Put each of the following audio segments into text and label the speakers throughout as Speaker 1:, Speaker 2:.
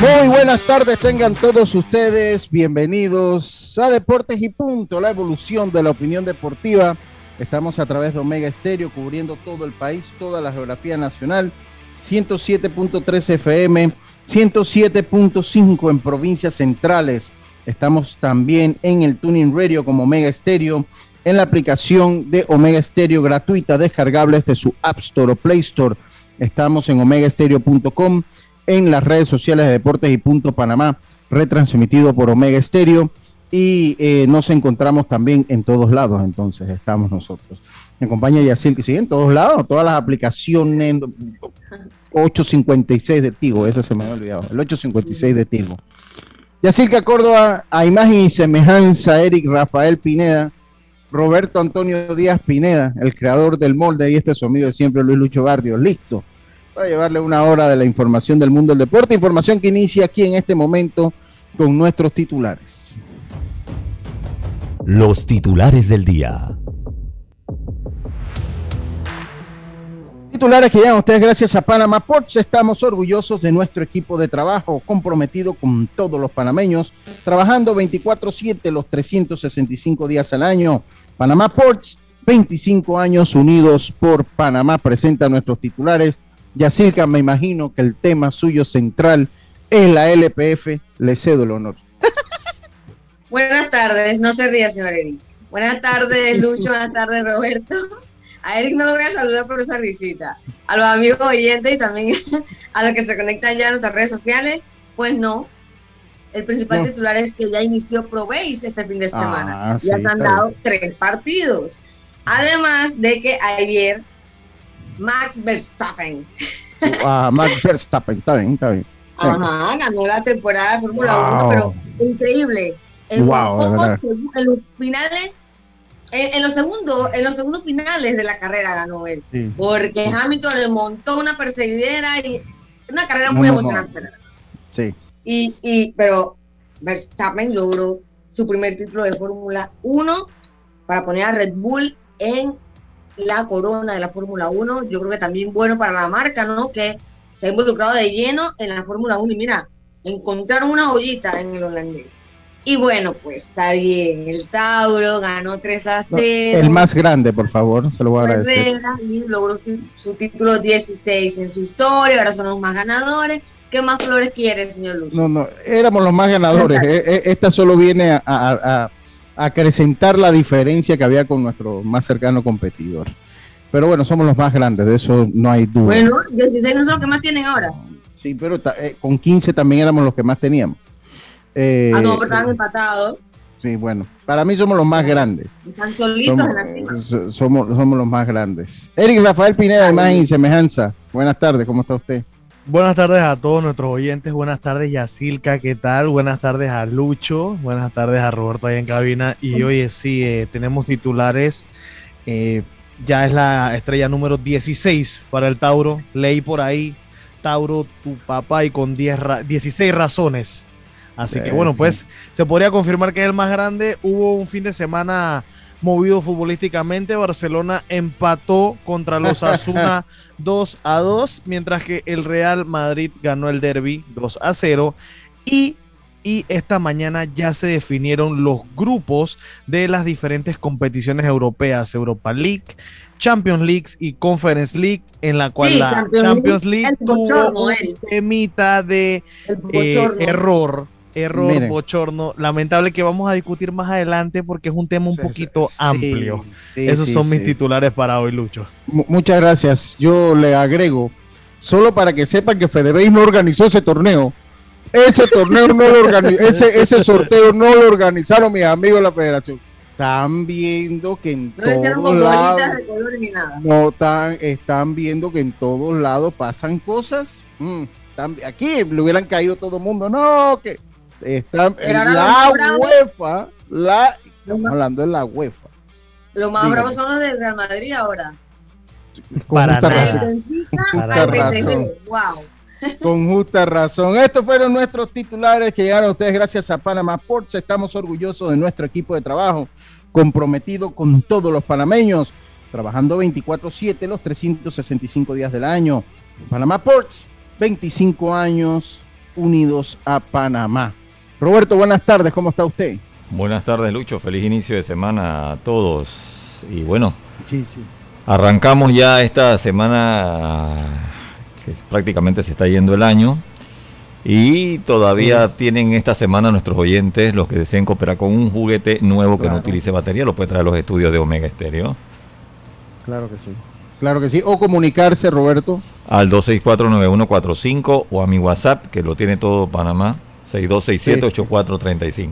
Speaker 1: Muy buenas tardes, tengan todos ustedes bienvenidos a Deportes y Punto, la evolución de la opinión deportiva. Estamos a través de Omega Estéreo cubriendo todo el país, toda la geografía nacional, 107.3 FM, 107.5 en provincias centrales. Estamos también en el Tuning Radio como Omega Estéreo, en la aplicación de Omega Estéreo gratuita, descargable desde su App Store o Play Store. Estamos en omegaestereo.com en las redes sociales de Deportes y Punto Panamá, retransmitido por Omega Estéreo. Y eh, nos encontramos también en todos lados, entonces estamos nosotros. Me acompaña Yacil, que sigue en todos lados, todas las aplicaciones. 856 de Tigo, ese se me había olvidado, el 856 de Tigo. Yacil que Córdoba, a imagen y semejanza, Eric Rafael Pineda, Roberto Antonio Díaz Pineda, el creador del molde, y este es su amigo de siempre, Luis Lucho Barrio. Listo para llevarle una hora de la información del mundo del deporte, información que inicia aquí en este momento con nuestros titulares.
Speaker 2: Los titulares del día.
Speaker 1: Titulares que llegan a ustedes gracias a Panama Ports. Estamos orgullosos de nuestro equipo de trabajo, comprometido con todos los panameños, trabajando 24/7 los 365 días al año. Panamá Ports, 25 años unidos por Panamá, presenta nuestros titulares Yacirca, me imagino que el tema suyo central es la LPF. Le cedo el honor.
Speaker 3: Buenas tardes, no se ría, señor Eric. Buenas tardes, Lucho. Buenas tardes, Roberto. A Eric no lo voy a saludar por esa risita. A los amigos oyentes y también a los que se conectan ya en nuestras redes sociales, pues no. El principal titular es que ya inició ProBase este fin de semana. ya se han dado tres partidos. Además de que ayer Max Verstappen.
Speaker 1: Ah, Max Verstappen, está bien, está bien.
Speaker 3: Ajá, ganó la temporada de Fórmula 1, pero increíble. En,
Speaker 1: wow,
Speaker 3: en los finales, en, los segundos, en los segundos finales de la carrera ganó él. Porque Hamilton le montó una perseguidera y una carrera muy emocionante.
Speaker 1: Sí.
Speaker 3: Y, y, pero Verstappen logró su primer título de Fórmula 1 para poner a Red Bull en la corona de la Fórmula 1. Yo creo que también bueno para la marca, ¿no? Que se ha involucrado de lleno en la Fórmula 1 y mira, encontraron una joyita en el holandés. Y bueno, pues está bien, el Tauro ganó 3 a 0.
Speaker 1: El más grande, por favor, se lo voy a agradecer.
Speaker 3: Y logró su, título 16 en su historia, ahora son los más ganadores. ¿Qué más flores quiere, señor Luz?
Speaker 1: No, no, éramos los más ganadores. E, e, esta solo viene a acrecentar la diferencia que había con nuestro más cercano competidor. Pero bueno, somos los más grandes, de eso no hay duda.
Speaker 3: Bueno, 16 no son los que más tienen ahora.
Speaker 1: Sí, pero eh, con 15 también éramos los que más teníamos.
Speaker 3: Eh, ah, no, pero estaban empatados.
Speaker 1: Sí, bueno, para mí somos los más grandes.
Speaker 3: Están solitos somos, en la
Speaker 1: cima. Somos, somos los más grandes. Eric Rafael Pineda, imagen y semejanza. Buenas tardes, ¿cómo está usted?
Speaker 4: Buenas tardes a todos nuestros oyentes, buenas tardes Yacilca, ¿qué tal? Buenas tardes a Lucho, buenas tardes a Roberto ahí en cabina. Y oye, sí, eh, tenemos titulares, eh, ya es la estrella número 16 para el Tauro, leí por ahí, Tauro, tu papá y con 10 16 razones. Así que bueno, pues se podría confirmar que es el más grande. Hubo un fin de semana movido futbolísticamente. Barcelona empató contra los Asuna 2 a 2, mientras que el Real Madrid ganó el derby 2 a 0. Y, y esta mañana ya se definieron los grupos de las diferentes competiciones europeas, Europa League, Champions League y Conference League, en la cual la Champions, League, tuvo un temita de eh, error error, bochorno, lamentable que vamos a discutir más adelante porque es un tema un poquito amplio. Esos son mis titulares para hoy, Lucho.
Speaker 1: muchas gracias. Yo le agrego, solo para que sepan que Fedebéis no organizó ese torneo. Ese torneo no lo organizó, ese, ese sorteo no lo organizaron mis amigos de la federación. Están viendo que en todos lados no están, están viendo que en todos lados pasan cosas. Mm, aquí le hubieran caído todo el mundo. No, que Está la UEFA, la, estamos hablando de la UEFA.
Speaker 3: Lo más bravo son los de Real Madrid ahora.
Speaker 1: Con justa razón. Con justa razón. Estos fueron nuestros titulares que llegaron a ustedes gracias a Panama Ports. Estamos orgullosos de nuestro equipo de trabajo, comprometido con todos los panameños, trabajando 24/7 los 365 días del año. Panama Ports, 25 años unidos a Panamá. Roberto, buenas tardes, ¿cómo está usted?
Speaker 5: Buenas tardes, Lucho. Feliz inicio de semana a todos. Y bueno, arrancamos ya esta semana que prácticamente se está yendo el año. Y todavía tienen esta semana nuestros oyentes, los que deseen cooperar con un juguete nuevo que no utilice batería, lo puede traer a los estudios de Omega Estéreo.
Speaker 1: Claro que sí. Claro que sí. O comunicarse, Roberto.
Speaker 5: Al 264-9145 o a mi WhatsApp, que lo tiene todo Panamá, 6267-8435.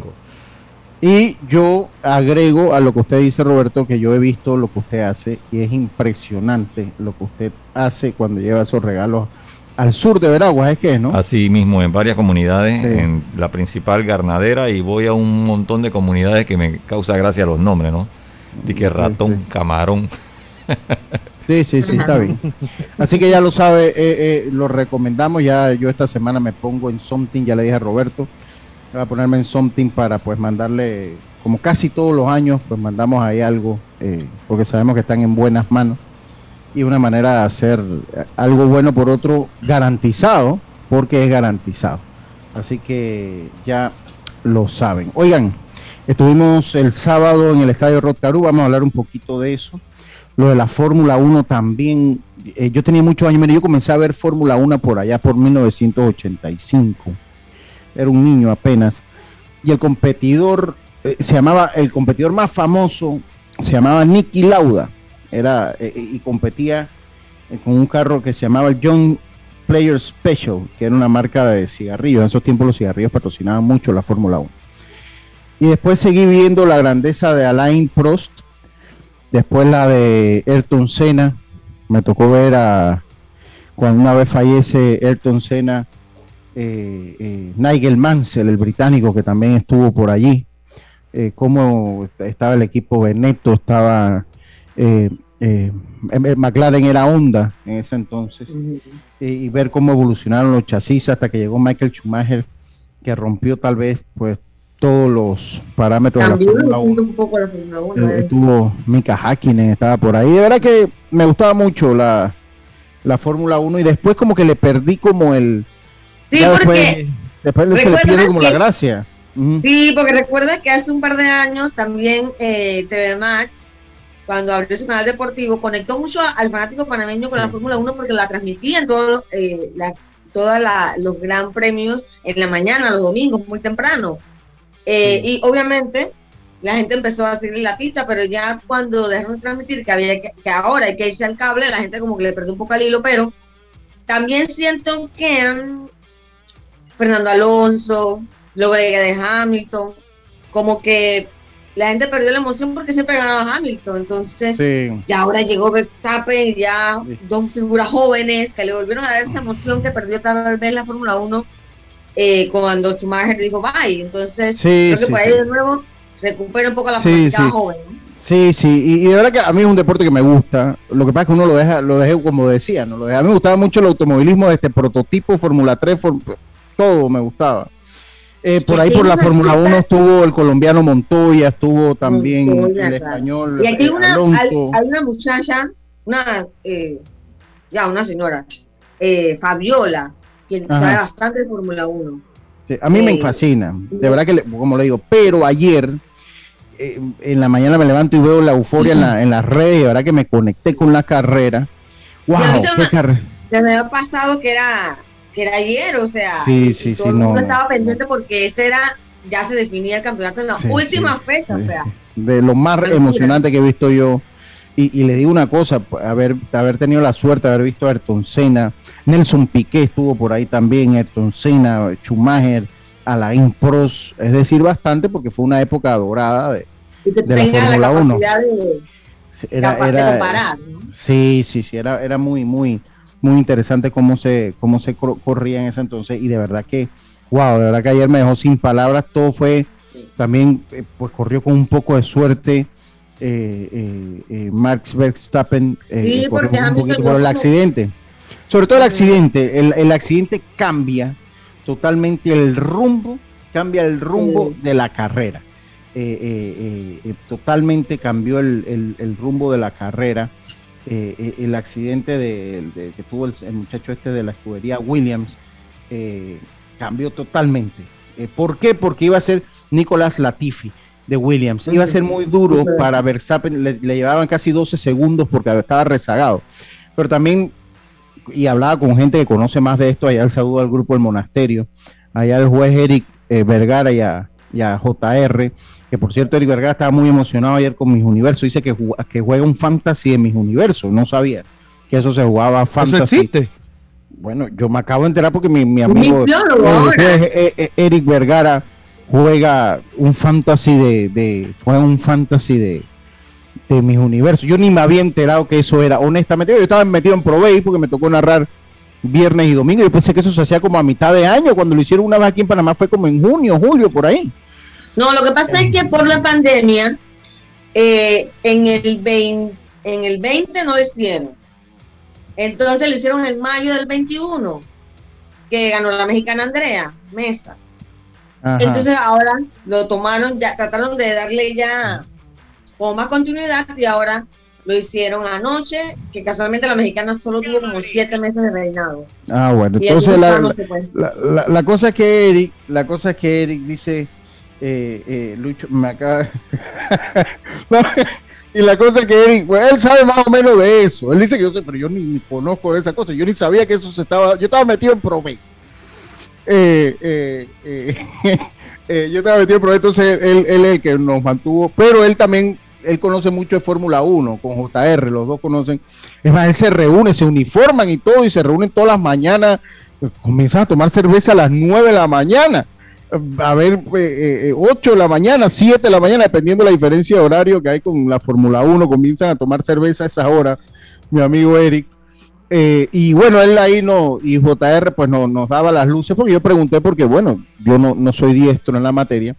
Speaker 1: Y yo agrego a lo que usted dice, Roberto, que yo he visto lo que usted hace y es impresionante lo que usted hace cuando lleva esos regalos al sur de Veraguas, es que, ¿no?
Speaker 5: Así mismo, en varias comunidades, en la principal Garnadera, y voy a un montón de comunidades que me causa gracia los nombres, ¿no? De que ratón, camarón.
Speaker 1: Sí, sí, sí, está bien. Así que ya lo sabe, eh, eh, lo recomendamos. Ya yo esta semana me pongo en Something, ya le dije a Roberto, voy a ponerme en Something para pues mandarle, como casi todos los años, pues mandamos ahí algo, eh, porque sabemos que están en buenas manos. Y una manera de hacer algo bueno por otro, garantizado, porque es garantizado. Así que ya lo saben. Oigan, estuvimos el sábado en el Estadio Rod vamos a hablar un poquito de eso lo de la Fórmula 1 también. Eh, yo tenía muchos años, mire, yo comencé a ver Fórmula 1 por allá por 1985. Era un niño apenas. Y el competidor eh, se llamaba, el competidor más famoso se llamaba Nicky Lauda. Era, eh, y competía con un carro que se llamaba el John Player Special, que era una marca de cigarrillos. En esos tiempos los cigarrillos patrocinaban mucho la Fórmula 1. Y después seguí viendo la grandeza de Alain Prost, Después la de Ayrton Senna. Me tocó ver a cuando una vez fallece Ayrton Senna, eh, eh, Nigel Mansell, el británico que también estuvo por allí. Eh, cómo estaba el equipo Benetto, estaba McLaren era Honda en ese entonces. y ver cómo evolucionaron los chasis hasta que llegó Michael Schumacher, que rompió tal vez pues todos los parámetros de la Fórmula 1. Un poco la Fórmula 1 eh, Estuvo Mika Hakkinen, estaba por ahí. De verdad que me gustaba mucho la, la Fórmula 1 y después como que le perdí como el...
Speaker 3: Sí, porque...
Speaker 1: Después, se le pierde como la gracia.
Speaker 3: Sí, porque recuerda que hace un par de años también eh, TV Max, cuando abrió su canal deportivo, conectó mucho al fanático panameño con la Fórmula 1 porque la transmitían todos eh, todos los gran premios en la mañana, los domingos, muy temprano. Eh, y obviamente la gente empezó a seguir la pista, pero ya cuando dejaron de transmitir que, había que, ahora hay que irse al cable, la gente como que le perdió un poco al hilo, pero también siento que mm, Fernando Alonso, luego de Hamilton, como que la gente perdió la emoción porque siempre ganaba Hamilton. Entonces, y ahora llegó Verstappen y ya dos figuras jóvenes que le volvieron a dar esa emoción que perdió tal vez la Fórmula 1 eh, cuando Schumacher dijo bye. Entonces, creo que por ahí de nuevo recupera un poco la sí, joven.
Speaker 1: Sí, sí, y, de verdad que a mí es un deporte que me gusta. Lo que pasa es que uno lo deja, lo dejé como decía, ¿no? Lo A mí me gustaba mucho el automovilismo de este prototipo, Fórmula 3, todo me gustaba. Eh, por ahí por la Fórmula 1 estuvo el colombiano Montoya, estuvo también el español.
Speaker 3: Y aquí hay una, hay, una muchacha, una, eh, ya una señora, eh, Fabiola, que sabe bastante de Fórmula 1.
Speaker 1: a mí me fascina, de verdad que, como le digo, pero ayer en la mañana me levanto y veo la euforia en, la, en las redes, de verdad que me conecté con la carrera. ¡Wow!
Speaker 3: qué carrera! Se me había pasado que era que era ayer, o sea,
Speaker 1: sí, sí, sí,
Speaker 3: no, estaba pendiente porque ese era, ya se definía el campeonato en la última fecha, o sea.
Speaker 1: De lo más emocionante que he visto yo. Y, le digo una cosa, haber, haber tenido la suerte de haber visto a Ayrton Senna, Nelson Piqué estuvo por ahí también, Ayrton Senna, Schumacher, Alain Prost, es decir, bastante porque fue una época dorada de,
Speaker 3: de la Fórmula 1. Era, era,
Speaker 1: Sí, sí, sí, era, era muy, muy, muy interesante cómo se, cómo se corría en ese entonces y de verdad que, wow, de verdad que ayer me dejó sin palabras, todo fue, también eh, pues corrió con un poco de suerte. Eh, eh, Max Verstappen por el accidente. Sobre todo el accidente, el, el, accidente cambia totalmente el rumbo, cambia el rumbo de la carrera. totalmente cambió el, el, rumbo de la carrera. Eh, eh, el accidente de, que tuvo el, muchacho este de la escudería Williams eh, cambió totalmente. ¿Por qué? Porque iba a ser Nicolás Latifi de Williams. Iba a ser muy duro para Verstappen, le, llevaban casi 12 segundos porque estaba rezagado. Pero también, y hablaba con gente que conoce más de esto, allá el saludo al grupo del monasterio, allá el juez Eric Vergara y a, y a JR, que por cierto Eric Vergara estaba muy emocionado ayer con Mis Universo, dice que, que juega un fantasy en Mis Universo, no sabía que eso se jugaba fantasy. ¿Eso existe? Bueno, yo me acabo de enterar porque mi, mi amigo eh, eh, Eric Vergara juega un fantasy de, de juega un fantasy de, de mis universos. Yo ni me había enterado que eso era, honestamente. Yo estaba metido en Provey porque me tocó narrar viernes y domingo. Yo pensé que eso se hacía como a mitad de año. Cuando lo hicieron una vez aquí en Panamá fue como en junio, julio, por ahí.
Speaker 3: No, lo que pasa es que por la pandemia, eh, en, el 20, en el 20 no lo hicieron. Entonces lo hicieron en mayo del 21, que ganó la mexicana Andrea Mesa. Entonces ahora lo tomaron, ya trataron de darle ya como más continuidad y ahora lo hicieron anoche, que casualmente la mexicana solo tuvo como siete meses de reinado.
Speaker 1: Ah, bueno, entonces la, la, cosa es que Eric, la cosa es que Eric dice eh, eh, Lucho me acaba. y la cosa es que Eric, pues, él sabe más o menos de eso. Él dice que yo sé, pero yo ni, conozco de esa cosa. Yo ni sabía que eso se estaba. Yo estaba metido en promedio. Eh, yo estaba metido promedio, entonces él, es el que nos mantuvo. Pero él también él conoce mucho de Fórmula 1 con JR, los dos conocen. Es más, él se reúne, se uniforman y todo, y se reúnen todas las mañanas. Pues, comienzan a tomar cerveza a las 9 de la mañana a ver, 8 eh, eh, de la mañana, 7 de la mañana, dependiendo de la diferencia de horario que hay con la Fórmula 1, comienzan a tomar cerveza a esa hora, mi amigo Eric. Eh, y bueno, él ahí no, y JR pues no, nos daba las luces, porque yo pregunté, porque bueno, yo no, no soy diestro en la materia,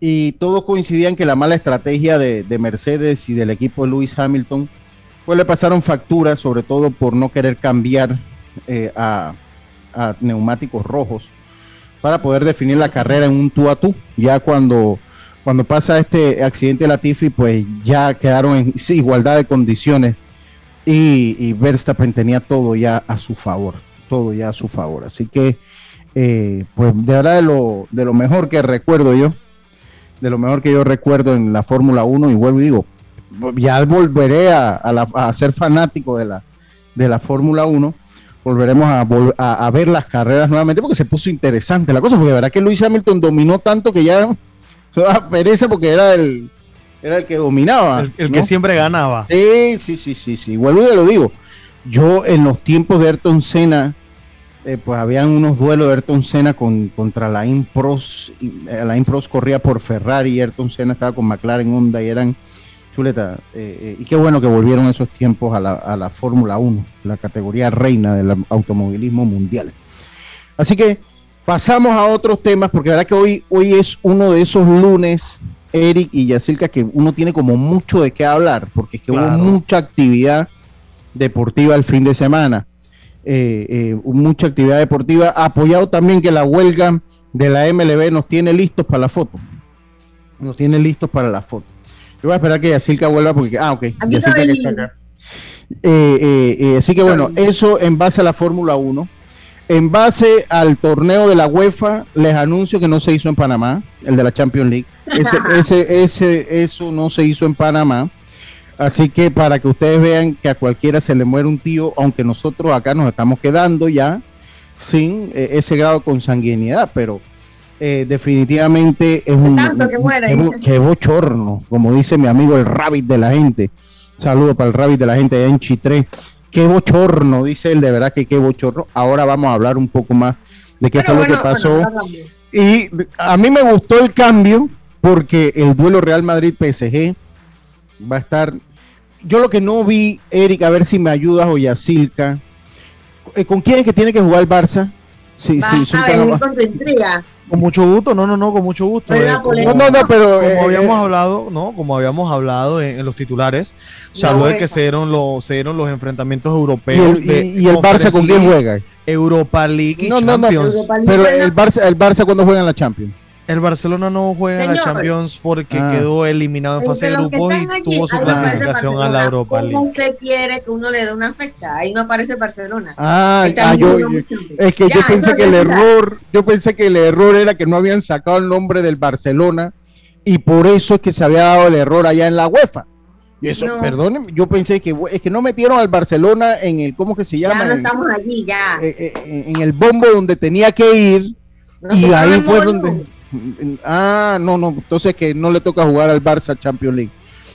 Speaker 1: y todos coincidían que la mala estrategia de, Mercedes y del equipo de Lewis Hamilton, pues le pasaron facturas, sobre todo por no querer cambiar a, a neumáticos rojos para poder definir la carrera en un tú a tú. Ya cuando, cuando pasa este accidente de Latifi, pues ya quedaron en igualdad de condiciones y, Verstappen tenía todo ya a su favor, todo ya a su favor. Así que, eh, pues de verdad de lo, de lo mejor que recuerdo yo, de lo mejor que yo recuerdo en la Fórmula 1, y vuelvo y digo, ya volveré a, a ser fanático de la, de la Fórmula 1 volveremos a, ver las carreras nuevamente porque se puso interesante la cosa, porque la verdad que Luis Hamilton dominó tanto que ya se pereza porque era el, era el que dominaba.
Speaker 4: El, que siempre ganaba.
Speaker 1: Sí, sí, sí, sí, sí. Vuelvo y lo digo. Yo en los tiempos de Ayrton Senna, eh, pues habían unos duelos de Ayrton Senna con, contra la Impros. La Impros corría por Ferrari y Ayrton Senna estaba con McLaren Honda y eran Chuleta, eh, eh, y qué bueno que volvieron esos tiempos a la, a la Fórmula 1, la categoría reina del automovilismo mundial. Así que pasamos a otros temas, porque la verdad que hoy, hoy es uno de esos lunes, Eric y Yacilca, que uno tiene como mucho de qué hablar, porque es que hubo mucha actividad deportiva el fin de semana. Eh, mucha actividad deportiva, apoyado también que la huelga de la MLB nos tiene listos para la foto. Nos tiene listos para la foto. Yo voy a esperar que Yacirca vuelva porque. Ah, ok. Yacirca que está acá. Eh, eh, eh, así que bueno, eso en base a la Fórmula 1. En base al torneo de la UEFA, les anuncio que no se hizo en Panamá, el de la Champions League. Ese, ese, ese, eso no se hizo en Panamá. Así que para que ustedes vean que a cualquiera se le muere un tío, aunque nosotros acá nos estamos quedando ya sin ese grado de consanguinidad, pero definitivamente es un, que, que bochorno, como dice mi amigo el rabbit de la gente. Saludo para el rabbit de la gente allá en Chitré. Qué bochorno, dice él, de verdad que qué bochorno. Ahora vamos a hablar un poco más de qué fue lo que pasó. y a mí me gustó el cambio porque el duelo Real Madrid-PSG va a estar. Yo lo que no vi, Eric, a ver si me ayudas o Yacilca. Eh, ¿Con quién es que tiene que jugar el Barça?
Speaker 3: Sí, sí, a venir con tu intriga.
Speaker 4: Con mucho gusto, no, no, no, con mucho gusto.
Speaker 3: Eh,
Speaker 4: como,
Speaker 1: no, no, pero
Speaker 4: como eh, habíamos eh, hablado, no, como habíamos hablado en, los titulares, se habló de que se dieron los, se dieron los enfrentamientos europeos.
Speaker 1: ¿Y el, y, el Barça con quién juega?
Speaker 4: Europa League y
Speaker 1: no, Champions. No, no, pero el Barça, el Barça cuando juega en la Champions.
Speaker 4: El Barcelona no juega en la Champions porque ah. quedó eliminado en fase de grupos y tuvo su clasificación a la Europa League.
Speaker 3: ¿Cómo usted quiere que uno le dé una fecha? Ahí no aparece Barcelona.
Speaker 1: Ah, ah yo, es que yo pensé que el error, yo pensé que el error era que no habían sacado el nombre del Barcelona y por eso es que se había dado el error allá en la UEFA. Y eso, perdónenme, yo pensé que es que no metieron al Barcelona en el, ¿cómo que se llama?
Speaker 3: Ya no estamos allí, ya.
Speaker 1: Eh, eh, en el bombo donde tenía que ir y ahí fue donde Ah, no, no, entonces que no le toca jugar al Barça Champions League.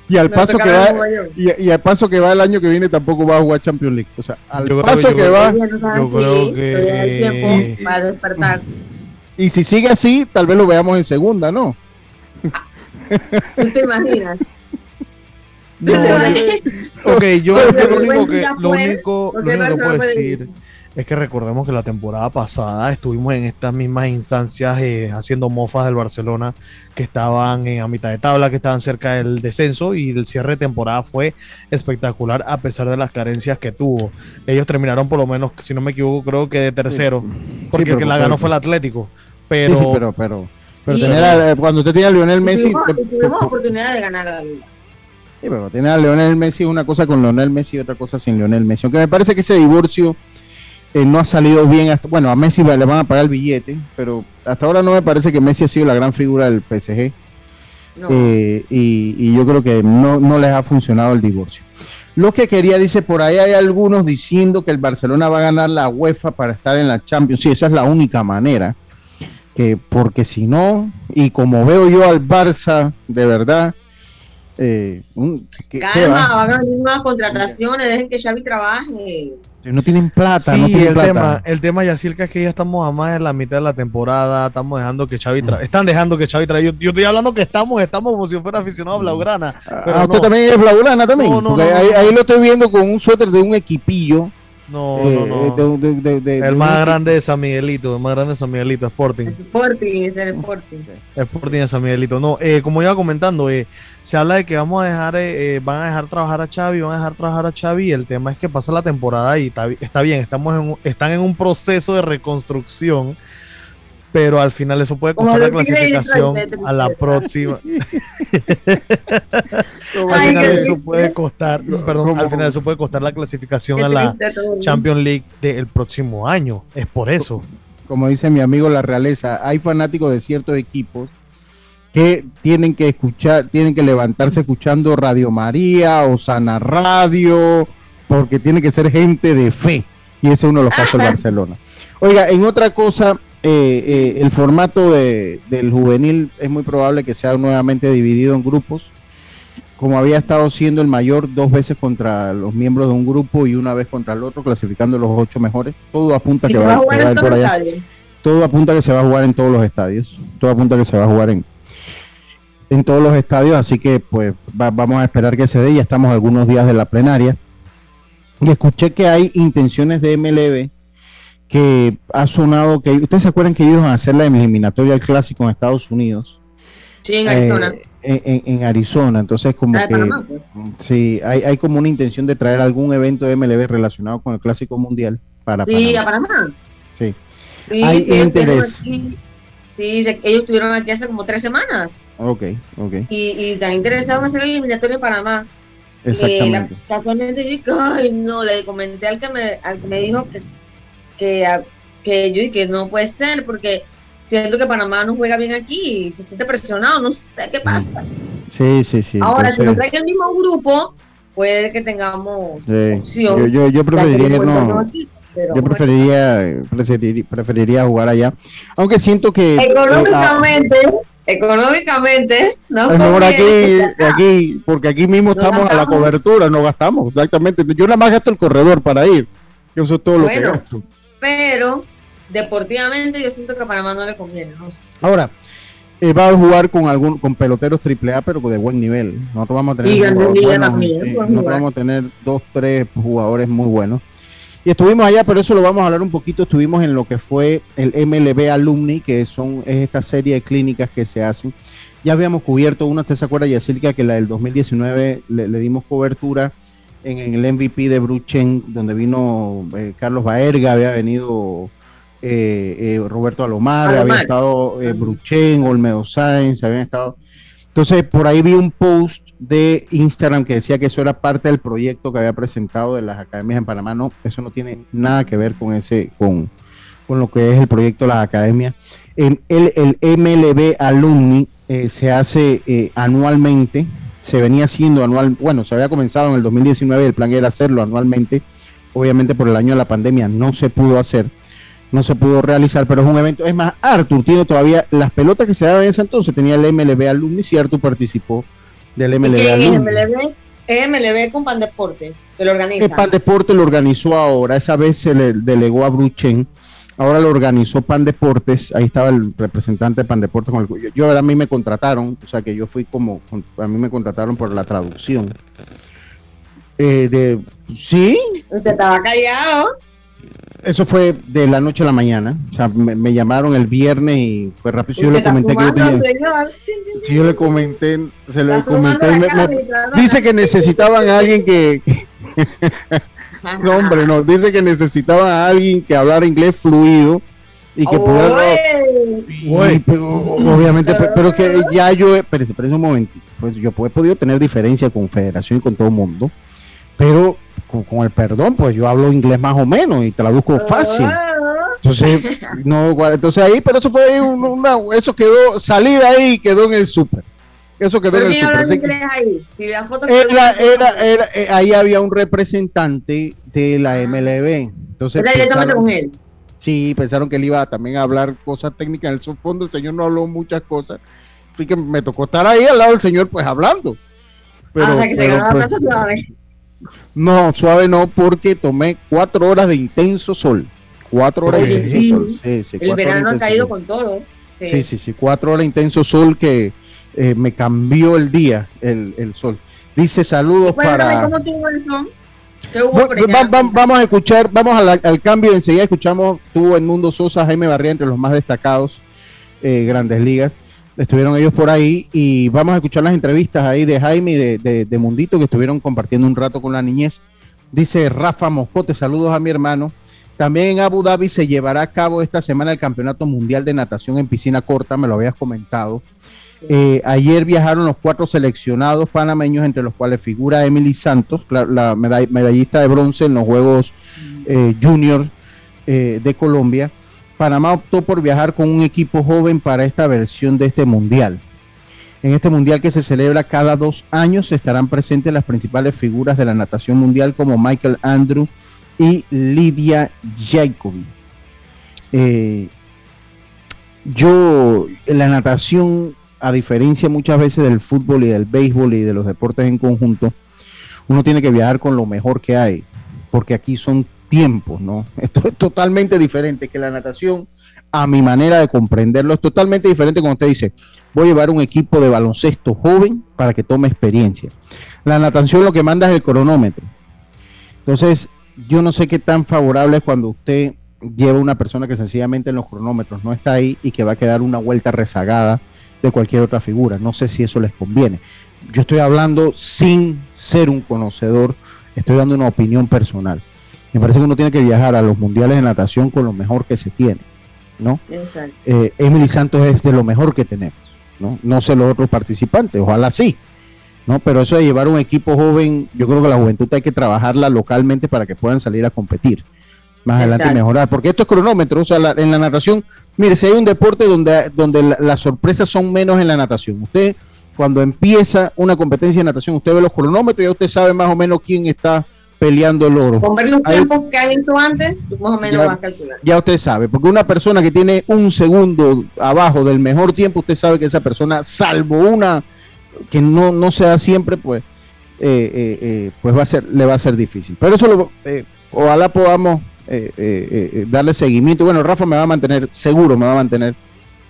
Speaker 1: Y al paso que va y, al paso que va el año que viene tampoco va a jugar Champions League. O sea, al paso que, va
Speaker 3: yo creo que y, despertar.
Speaker 1: Y si sigue así, tal vez lo veamos en segunda, ¿no?
Speaker 3: ¿Tú te imaginas?
Speaker 4: No, ok, yo lo único que lo único, lo único que puedo decir es que recordemos que la temporada pasada estuvimos en estas mismas instancias eh, haciendo mofas del Barcelona que estaban a mitad de tabla, que estaban cerca del descenso y el cierre de temporada fue espectacular a pesar de las carencias que tuvo. Ellos terminaron por lo menos, si no me equivoco, creo que de tercero, porque el que la ganó fue el Atlético. Pero,
Speaker 1: sí, pero, pero, pero cuando usted tiene a Lionel Messi...
Speaker 3: Tuvimos, oportunidad de ganar la liga.
Speaker 1: Sí, pero tener a Lionel Messi es una cosa con Lionel Messi y otra cosa sin Lionel Messi. Aunque me parece que ese divorcio eh, no ha salido bien. Hasta, bueno, a Messi le van a pagar el billete, pero hasta ahora no me parece que Messi ha sido la gran figura del PSG. Eh, y, yo creo que no, no les ha funcionado el divorcio. Lo que quería, dice, por ahí hay algunos diciendo que el Barcelona va a ganar la UEFA para estar en la Champions. Sí, esa es la única manera. Que, porque si no, y como veo yo al Barça, de verdad,
Speaker 3: eh, Calma, van a venir nuevas contrataciones, dejen que Xavi trabaje.
Speaker 1: No tienen plata, no
Speaker 4: tienen
Speaker 1: el
Speaker 4: plata. tema, el tema Yacirca es que ya estamos a más de la mitad de la temporada, estamos dejando que Xavi tra están dejando que Xavi traiga. Yo, estoy hablando que estamos, estamos como si fuera aficionado a Blaugrana.
Speaker 1: Ah, usted también es Blaugrana también. ahí, ahí, lo estoy viendo con un suéter de un equipillo
Speaker 4: no, no, no. el más grande es San Miguelito, el más grande es San Miguelito, Sporting.
Speaker 3: Sporting, es el Sporting.
Speaker 4: Sporting es San Miguelito. No, eh, como iba comentando, eh, se habla de que vamos a dejar, eh, van a dejar trabajar a Xavi, van a dejar trabajar a Xavi. El tema es que pasa la temporada y está, está bien, estamos en, están en un proceso de reconstrucción pero al final eso puede costar la clasificación a la próxima. al final eso puede costar, perdón, al final eso puede costar la clasificación a la Champions League del próximo año. Es por eso.
Speaker 1: Como dice mi amigo La Realeza, hay fanáticos de ciertos equipos que tienen que escuchar, tienen que levantarse escuchando Radio María o Sana Radio, porque tiene que ser gente de fe. Y ese es uno de los casos de Barcelona. Oiga, en otra cosa, eh, eh, el formato de, del juvenil es muy probable que sea nuevamente dividido en grupos, como había estado siendo el mayor dos veces contra los miembros de un grupo y una vez contra el otro, clasificando los ocho mejores. Todo apunta que va, a jugar por allá. Todo apunta que se va a jugar en todos los estadios. Todo apunta que se va a jugar en, en todos los estadios, así que pues vamos a esperar que se dé. Ya estamos algunos días de la plenaria. Y escuché que hay intenciones de MLB que ha sonado que ustedes se acuerdan que ellos van a hacer la eliminatoria al clásico en Estados Unidos.
Speaker 3: Sí, en Arizona.
Speaker 1: Eh, en, Arizona, entonces como que pues. sí, hay, hay como una intención de traer algún evento de MLB relacionado con el clásico mundial para
Speaker 3: sí, a Panamá.
Speaker 1: Sí.
Speaker 3: Sí, hay interés. Sí, ellos estuvieron aquí hace como tres semanas.
Speaker 1: Ok, ok.
Speaker 3: Y, y están interesados en hacer el eliminatorio de Panamá.
Speaker 1: Exactamente.
Speaker 3: Eh, casualmente yo ay, no, le comenté al que me, al que me dijo que, que, que yo que no puede ser porque siento que Panamá no juega bien aquí se siente presionado, no sé qué pasa.
Speaker 1: Sí, sí, sí.
Speaker 3: Ahora, si nos trae el mismo grupo, puede que tengamos opción.
Speaker 1: Yo, yo, preferiría no, yo preferiría, preferiría, jugar allá. Aunque siento que.
Speaker 3: Eh, económicamente. económicamente, no
Speaker 1: mejor aquí, aquí, porque aquí mismo estamos a la cobertura, no gastamos, exactamente. Yo nada más gasto el corredor para ir. Yo uso todo lo que gasto.
Speaker 3: Pero deportivamente yo siento que a Panamá no le conviene.
Speaker 1: Ahora, eh, va a jugar con algún con peloteros triple A, pero de buen nivel. Nosotros vamos a tener, eh, nosotros vamos a tener dos, tres jugadores muy buenos. Y estuvimos allá, pero eso lo vamos a hablar un poquito. Estuvimos en lo que fue el MLB Alumni, que son es esta serie de clínicas que se hacen. Ya habíamos cubierto una, ¿usted se acuerda, Yacirca, que la del 2019 le, dimos cobertura en, el MVP de Bruchen, donde vino eh, Carlos Baerga, había venido eh, eh, Roberto Alomar, había estado Bruchen, Olmedo Sáenz, habían estado. Entonces, por ahí vi un post de Instagram que decía que eso era parte del proyecto que había presentado de las academias en Panamá. No, eso no tiene nada que ver con ese, con, con lo que es el proyecto de las academias. El, el MLB Alumni eh, se hace eh, anualmente, se venía haciendo anual, bueno, se había comenzado en el 2019 y el plan era hacerlo anualmente. Obviamente por el año de la pandemia no se pudo hacer no se pudo realizar, pero es un evento. Es más, Arthur tiene todavía las pelotas que se daban en ese entonces, tenía el MLB Alumni y Arthur participó del MLB.
Speaker 3: MLB, MLB con Pandeportes, que lo organiza.
Speaker 1: El Pandeportes lo organizó ahora, esa vez se le delegó a Bruchen, ahora lo organizó Pandeportes, ahí estaba el representante de Pandeportes con el yo, a mí me contrataron, o sea que yo fui como, a mí me contrataron por la traducción. Eh, de, sí.
Speaker 3: Usted estaba callado.
Speaker 1: Eso fue de la noche a la mañana. O sea, me, llamaron el viernes y fue rápido. Yo le comenté que yo tenía. Si yo le comenté, se lo comenté. dice que necesitaban a alguien que. no, hombre, no. Dice que necesitaban a alguien que hablara inglés fluido y que pudiera. obviamente, pero, que ya yo. Espérese, espérese un momentito. Pues yo he podido tener diferencia con Federación y con todo el mundo pero con, el perdón, pues yo hablo inglés más o menos y traduzco fácil. Entonces, no, entonces ahí, pero eso fue una, eso quedó, salida ahí quedó en el súper. Eso quedó en el súper. Ahí? era, era, era, eh, ahí había un representante de la ah. MLB. Entonces,
Speaker 3: pensaron, con él.
Speaker 1: Sí, pensaron que él iba también a hablar cosas técnicas en el fondo. El señor no habló muchas cosas. Así que me tocó estar ahí al lado del señor, pues hablando.
Speaker 3: Pero, ah, o sea, que se ganó la pues,
Speaker 1: no, suave no, porque tomé cuatro horas de intenso sol. Cuatro horas de intenso
Speaker 3: sol. el verano ha caído con todo.
Speaker 1: Sí. sí, sí, cuatro horas de intenso sol que eh, me cambió el día, el, sol. Dice saludos para. ¿Cómo tuvo el sol? vamos a escuchar, vamos al, cambio enseguida escuchamos, tuvo en Mundo Sosa, Jaime Barría entre los más destacados eh, grandes ligas estuvieron ellos por ahí y vamos a escuchar las entrevistas ahí de Jaime y de, Mundito que estuvieron compartiendo un rato con la niñez. Dice Rafa Moscote, saludos a mi hermano. También en Abu Dhabi se llevará a cabo esta semana el Campeonato Mundial de Natación en piscina corta, me lo habías comentado. Eh, ayer viajaron los cuatro seleccionados panameños, entre los cuales figura Emily Santos, la, medallista de bronce en los Juegos eh, Junior eh, de Colombia. Panamá optó por viajar con un equipo joven para esta versión de este mundial. En este mundial que se celebra cada dos años estarán presentes las principales figuras de la natación mundial como Michael Andrew y Lidia Jacobi. Eh, yo, la natación, a diferencia muchas veces del fútbol y del béisbol y de los deportes en conjunto, uno tiene que viajar con lo mejor que hay, porque aquí son tiempos, ¿no? Esto es totalmente diferente que la natación, a mi manera de comprenderlo, es totalmente diferente cuando usted dice, voy a llevar un equipo de baloncesto joven para que tome experiencia. La natación lo que manda es el cronómetro. Entonces, yo no sé qué tan favorable es cuando usted lleva una persona que sencillamente en los cronómetros no está ahí y que va a quedar una vuelta rezagada de cualquier otra figura. No sé si eso les conviene. Yo estoy hablando sin ser un conocedor, estoy dando una opinión personal. Me parece que uno tiene que viajar a los mundiales de natación con lo mejor que se tiene. ¿no? Eh, Emily Santos es de lo mejor que tenemos, ¿no? No sé los otros participantes, ojalá sí, ¿no? Pero eso de llevar un equipo joven, yo creo que la juventud hay que trabajarla localmente para que puedan salir a competir más adelante mejorar, porque esto es cronómetro, o sea, en la natación, mire, si hay un deporte donde, donde las sorpresas son menos en la natación, usted cuando empieza una competencia de natación, usted ve los cronómetros y ya usted sabe más o menos quién está peleando el oro.
Speaker 3: Con ver los tiempos que han hecho antes, más o menos ya, va a calcular.
Speaker 1: Ya usted sabe, porque una persona que tiene un segundo abajo del mejor tiempo, usted sabe que esa persona, salvo una que no, no sea siempre, pues, eh, eh, eh, pues va a ser, le va a ser difícil. Pero eso lo, ojalá podamos darle seguimiento. Bueno, Rafa me va a mantener, seguro me va a mantener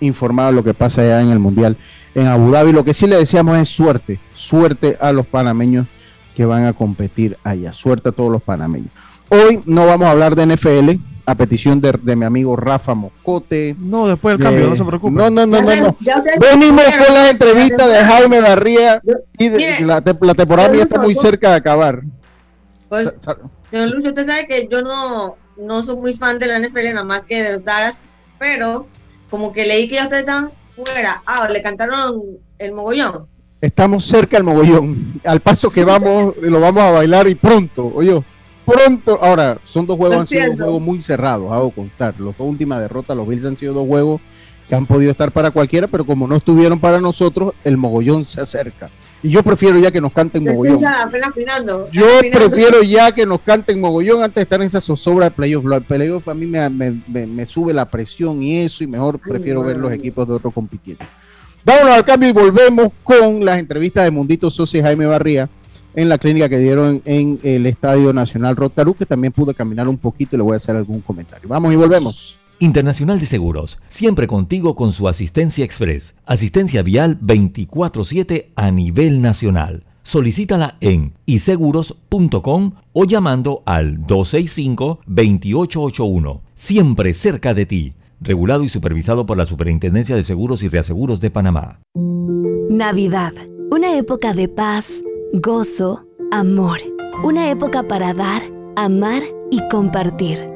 Speaker 1: informado de lo que pasa allá en el Mundial en Abu Dhabi. Lo que sí le decíamos es suerte, suerte a los panameños que van a competir allá. Suerte a todos los panameños. Hoy no vamos a hablar de NFL, a petición de, mi amigo Rafa Moscote.
Speaker 4: No, después del cambio, no se preocupe.
Speaker 1: No, no, no, no. Venimos con las entrevistas de Jaime Barría y la, temporada ya está muy cerca de acabar.
Speaker 3: Pues, señor Lucio, usted sabe que yo no, no soy muy fan de la NFL, nada más que de Dallas, pero como que leí que ya ustedes están fuera. Ah, le cantaron el mogollón.
Speaker 1: Estamos cerca del mogollón. Al paso que vamos, lo vamos a bailar y pronto, oye, pronto. Ahora, son dos juegos, han sido dos juegos muy cerrados, hago contar. Los dos últimas derrotas, los Bills han sido dos juegos que han podido estar para cualquiera, pero como no estuvieron para nosotros, el mogollón se acerca. Y yo prefiero ya que nos canten mogollón. Yo prefiero ya que nos canten mogollón antes de estar en esa zozobra de playoff. El playoff a mí me, sube la presión y eso, y mejor prefiero ver los equipos de otro compitiendo. Vámonos al cambio y volvemos con las entrevistas de Mundito Socio y Jaime Barría en la clínica que dieron en el Estadio Nacional Rotarú, que también pude caminar un poquito y le voy a hacer algún comentario. Vamos y volvemos.
Speaker 2: Internacional de Seguros, siempre contigo con su asistencia express, asistencia vial 24/7 a nivel nacional. Solicítala en iseguros.com o llamando al 265-2881, siempre cerca de ti. Regulado y supervisado por la Superintendencia de Seguros y Reaseguros de Panamá.
Speaker 6: Navidad, una época de paz, gozo, amor, una época para dar, amar y compartir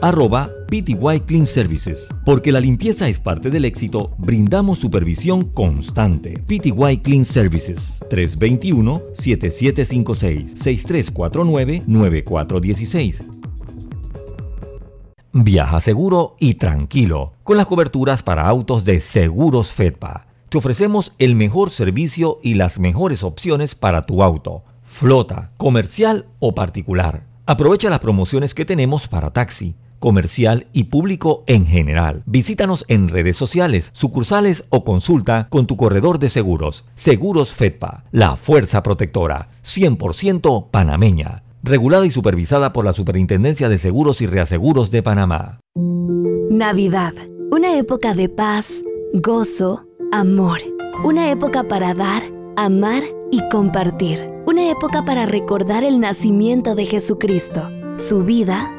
Speaker 2: arroba PTY Clean Services. Porque la limpieza es parte del éxito, brindamos supervisión constante. PTY Clean Services 321-7756 6349-9416. Viaja seguro y tranquilo con las coberturas para autos de Seguros Fedpa. Te ofrecemos el mejor servicio y las mejores opciones para tu auto, flota, comercial o particular. Aprovecha las promociones que tenemos para taxi, comercial y público en general. Visítanos en redes sociales, sucursales o consulta con tu corredor de seguros. Seguros Fedpa, la fuerza protectora, 100% panameña. Regulada y supervisada por la Superintendencia de Seguros y Reaseguros de Panamá.
Speaker 6: Navidad, una época de paz, gozo, amor. Una época para dar, amar y compartir. Una época para recordar el nacimiento de Jesucristo, su vida,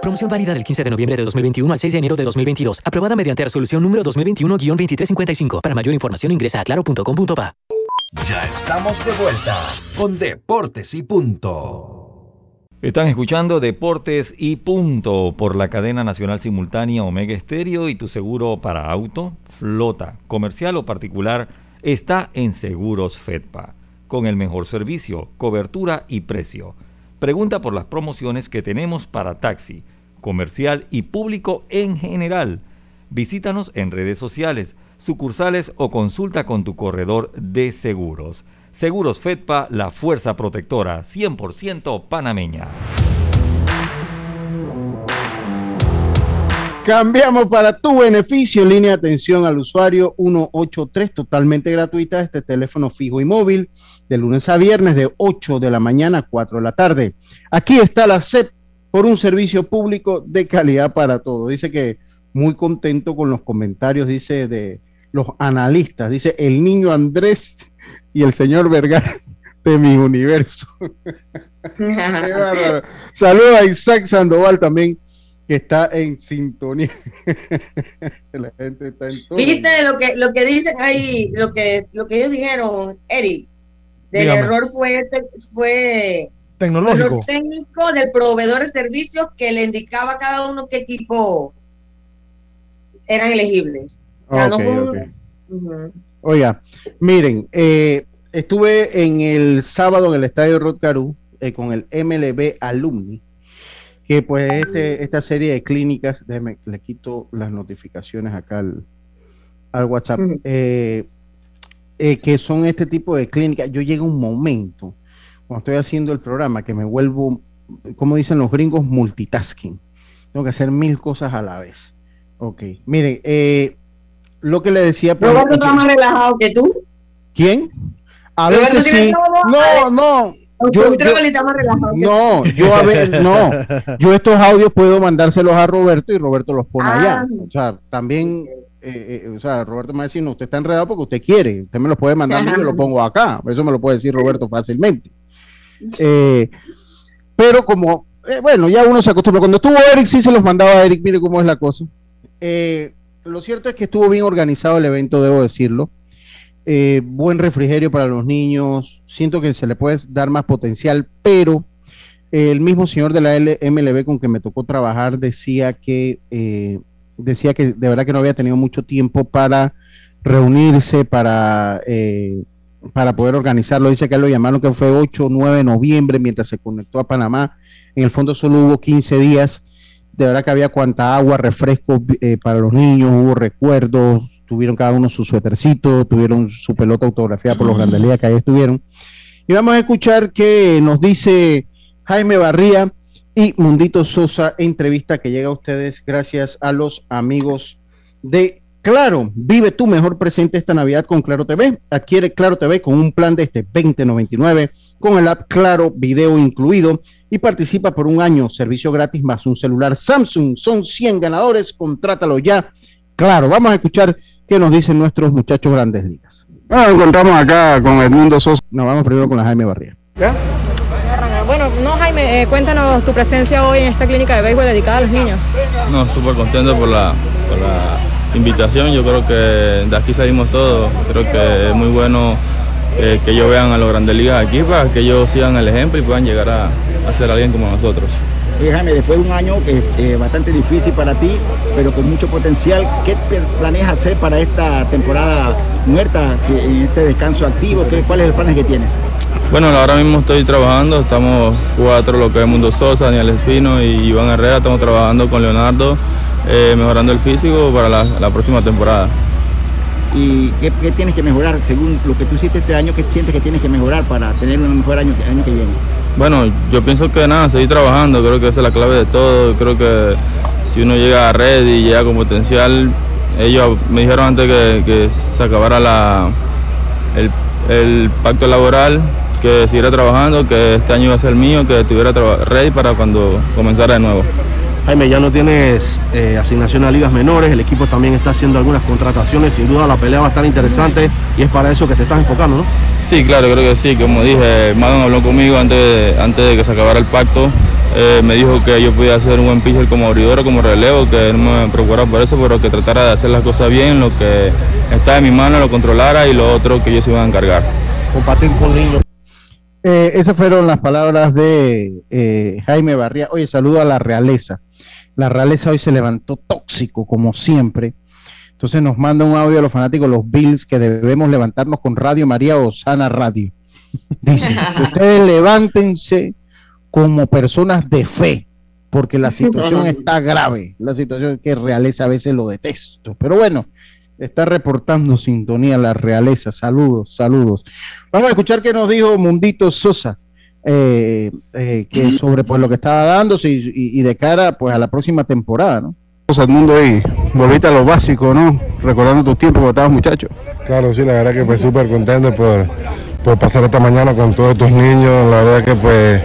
Speaker 7: Promoción válida del 15 de noviembre de 2021 al 6 de enero de 2022. Aprobada mediante resolución número 2021-2355. Para mayor información ingresa a claro.com.pa.
Speaker 8: Ya estamos de vuelta con Deportes y Punto.
Speaker 5: Están escuchando Deportes y Punto por la cadena nacional simultánea Omega Estéreo y tu seguro para auto, flota, comercial o particular está en Seguros Fedpa, con el mejor servicio, cobertura y precio. Pregunta por las promociones que tenemos para taxi, comercial y público en general. Visítanos en redes sociales, sucursales o consulta con tu corredor de seguros. Seguros Fedpa, la fuerza protectora 100% panameña.
Speaker 1: Cambiamos para tu beneficio, línea de atención al usuario 183, totalmente gratuita, este teléfono fijo y móvil, de lunes a viernes de 8 de la mañana a 4 de la tarde. Aquí está la CEP por un servicio público de calidad para todos. Dice que muy contento con los comentarios, dice, de los analistas. Dice el niño Andrés y el señor Vergara de mi universo. Saludos a Isaac Sandoval también que está en sintonía.
Speaker 3: la gente está en todo. Fíjate lo que, lo que dicen ahí, lo que, lo que ellos dijeron, Eric, del error fue, fue
Speaker 4: tecnológico.
Speaker 3: técnico del proveedor de servicios que le indicaba a cada uno qué equipo eran elegibles.
Speaker 1: Oiga, miren, eh, estuve en el sábado en el estadio Rod eh, con el MLB Alumni que pues este, esta serie de clínicas, déjeme, le quito las notificaciones acá al, WhatsApp, eh, eh, que son este tipo de clínicas. Yo llego un momento, cuando estoy haciendo el programa, que me vuelvo, como dicen los gringos, multitasking. Tengo que hacer mil cosas a la vez. Ok, miren, eh, lo que le decía...
Speaker 3: Pues, ¿Roberto está más relajado que tú?
Speaker 1: ¿Quién? A veces sí. No, no, yo, no, yo a ver, no, yo estos audios puedo mandárselos a Roberto y Roberto los pone allá. Ah. O sea, también, eh, eh, o sea, Roberto me va a decir, no, usted está enredado porque usted quiere, usted me lo puede mandar y yo lo pongo acá. Eso me lo puede decir Roberto fácilmente. Eh, pero como, bueno, ya uno se acostumbra. Cuando estuvo Eric, sí se los mandaba a Eric, mire cómo es la cosa. lo cierto es que estuvo bien organizado el evento, debo decirlo. Buen refrigerio para los niños, siento que se le puede dar más potencial, pero el mismo señor de la MLB con que me tocó trabajar decía que eh, decía que de verdad que no había tenido mucho tiempo para reunirse, para, eh, para poder organizarlo. Dice que lo llamaron que fue 8 o 9 de noviembre mientras se conectó a Panamá. En el fondo solo hubo 15 días. De verdad que había cuanta agua, refrescos para los niños, hubo recuerdos, tuvieron cada uno su suétercito, tuvieron su pelota autografiada por los grandes que ahí estuvieron. Y vamos a escuchar qué nos dice Jaime Barría y Mundito Sosa, entrevista que llega a ustedes gracias a los amigos de Claro. Vive tu mejor presente esta Navidad con Claro TV. Adquiere Claro TV con un plan de este 2099 con el app Claro Video incluido y participa por un año, servicio gratis más un celular Samsung. Son 100 ganadores, contrátalo ya. Claro, vamos a escuchar ¿Qué nos dicen nuestros muchachos grandes ligas?
Speaker 9: Bueno, nos encontramos acá con Edmundo Sosa.
Speaker 1: Nos vamos primero con la Jaime Barría.
Speaker 10: No Jaime, eh, cuéntanos tu presencia hoy en esta clínica de béisbol dedicada a los niños. No, súper contento por la, por la invitación. Yo creo que de aquí salimos todos. Creo que es muy bueno eh, que ellos vean a los grandes ligas aquí para que ellos sigan el ejemplo y puedan llegar a, a ser alguien como nosotros.
Speaker 11: Oye, Jaime, después de un año eh, bastante difícil para ti, pero con mucho potencial, ¿qué planeas hacer para esta temporada muerta, en este descanso activo? ¿qué, ¿Cuáles son los planes que tienes?
Speaker 10: Bueno, ahora mismo estoy trabajando, estamos cuatro, lo que es Mundo Sosa, Daniel Espino y Iván Herrera, estamos trabajando con Leonardo, eh, mejorando el físico para la, la próxima temporada.
Speaker 11: ¿Y qué, qué, tienes que mejorar según lo que tú hiciste este año? ¿Qué sientes que tienes que mejorar para tener un mejor año, año que viene?
Speaker 10: Bueno, yo pienso que nada, seguir trabajando, creo que esa es la clave de todo. Creo que si uno llega a red y llega con potencial, ellos me dijeron antes que, se acabara la, el, pacto laboral, que siguiera trabajando, que este año iba a ser mío, que estuviera ready para cuando comenzara de nuevo.
Speaker 12: Jaime, ya no tienes eh, asignación a ligas menores, el equipo también está haciendo algunas contrataciones, sin duda la pelea va a estar interesante y es para eso que te estás enfocando, ¿no?
Speaker 10: Sí, claro, creo que sí. Como dije, Madon habló conmigo antes de, antes de que se acabara el pacto. Eh, me dijo que yo podía hacer un buen pitcher como abridor o como relevo, que no me preocupara por eso, pero que tratara de hacer las cosas bien, lo que está en mi mano lo controlara y lo otro que ellos se iban a encargar.
Speaker 1: Compartir con niños. Eh, esas fueron las palabras de eh, Jaime Barría. Oye, saludo a la realeza. La realeza hoy se levantó tóxico, como siempre. Entonces nos manda un audio a los fanáticos, los Bills, que debemos levantarnos con Radio María Osana Radio. Dice, ustedes levántense como personas de fe, porque la situación está grave. La situación que realeza a veces lo detesto. Pero bueno, está reportando sintonía la realeza. Saludos, saludos. Vamos a escuchar qué nos dijo Mundito Sosa. Eh, eh, que sobre pues lo que estaba dándose y, y, de cara pues a la próxima temporada, ¿no?
Speaker 9: mundo ahí, volviste a lo básico, ¿no? Recordando tus tiempos cuando estabas muchacho. Claro, sí, la verdad que pues súper contento por, por pasar esta mañana con todos tus niños, la verdad que pues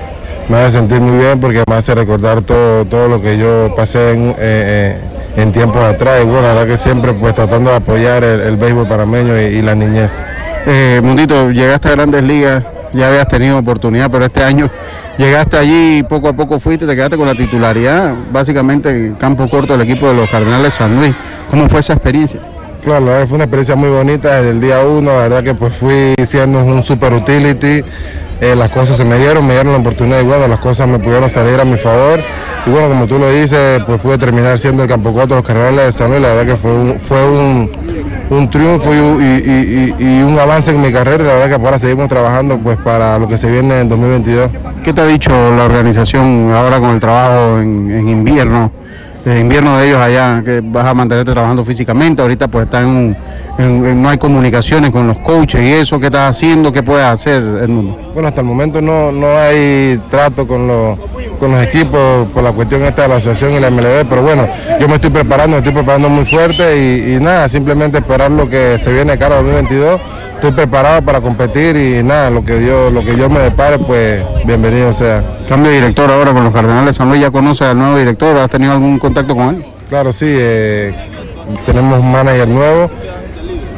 Speaker 9: me hace sentir muy bien porque me hace recordar todo, todo lo que yo pasé en, eh, eh, en tiempos atrás y bueno, la verdad que siempre pues tratando de apoyar el, béisbol parameño y, la niñez.
Speaker 12: Eh, Mundito, llegaste a Grandes Ligas, ya habías tenido oportunidad, pero este año llegaste allí y poco a poco fuiste, te quedaste con la titularidad, básicamente en campo corto del equipo de los Cardenales San Luis. ¿Cómo fue esa experiencia?
Speaker 9: Claro, fue una experiencia muy bonita desde el día uno, la verdad que pues fui siendo un super utility, eh, las cosas se me dieron, me dieron la oportunidad y bueno, las cosas me pudieron salir a mi favor y bueno, como tú lo dices, pues pude terminar siendo el campo corto de los Cardenales de San Luis, la verdad que fue un, fue un, un triunfo y, un avance en mi carrera y la verdad que ahora seguimos trabajando pues para lo que se viene en 2022.
Speaker 12: ¿Qué te ha dicho la organización ahora con el trabajo en, invierno? El invierno de ellos allá, que vas a mantenerte trabajando físicamente, ahorita pues está en, no hay comunicaciones con los coaches y eso, ¿qué estás haciendo? ¿Qué puedes hacer, Edmundo?
Speaker 9: Bueno, hasta el momento no, no hay trato con los con los equipos por la cuestión esta de la asociación y la MLB, pero bueno, yo me estoy preparando, me estoy preparando muy fuerte y, nada, simplemente esperar lo que se viene cara 2022. Estoy preparado para competir y nada, lo que Dios, lo que Dios me depare, pues bienvenido sea.
Speaker 12: Cambio de director ahora con los Cardenales San Luis, ¿ya conoce al nuevo director? ¿Has tenido algún contacto con él?
Speaker 9: Claro, sí, eh, tenemos un manager nuevo.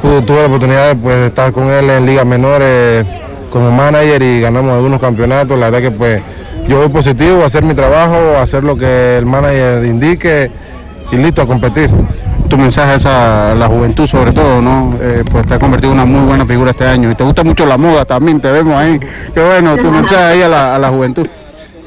Speaker 9: tuve la oportunidad de, pues, de estar con él en ligas menores como manager y ganamos algunos campeonatos. La verdad que pues yo voy positivo, hacer mi trabajo, hacer lo que el manager indique y listo a competir.
Speaker 12: Tu mensaje es a la juventud sobre todo, ¿no? Eh, pues te ha convertido en una muy buena figura este año y te gusta mucho la moda también, te vemos ahí. Qué bueno, tu mensaje ahí a la, a la juventud.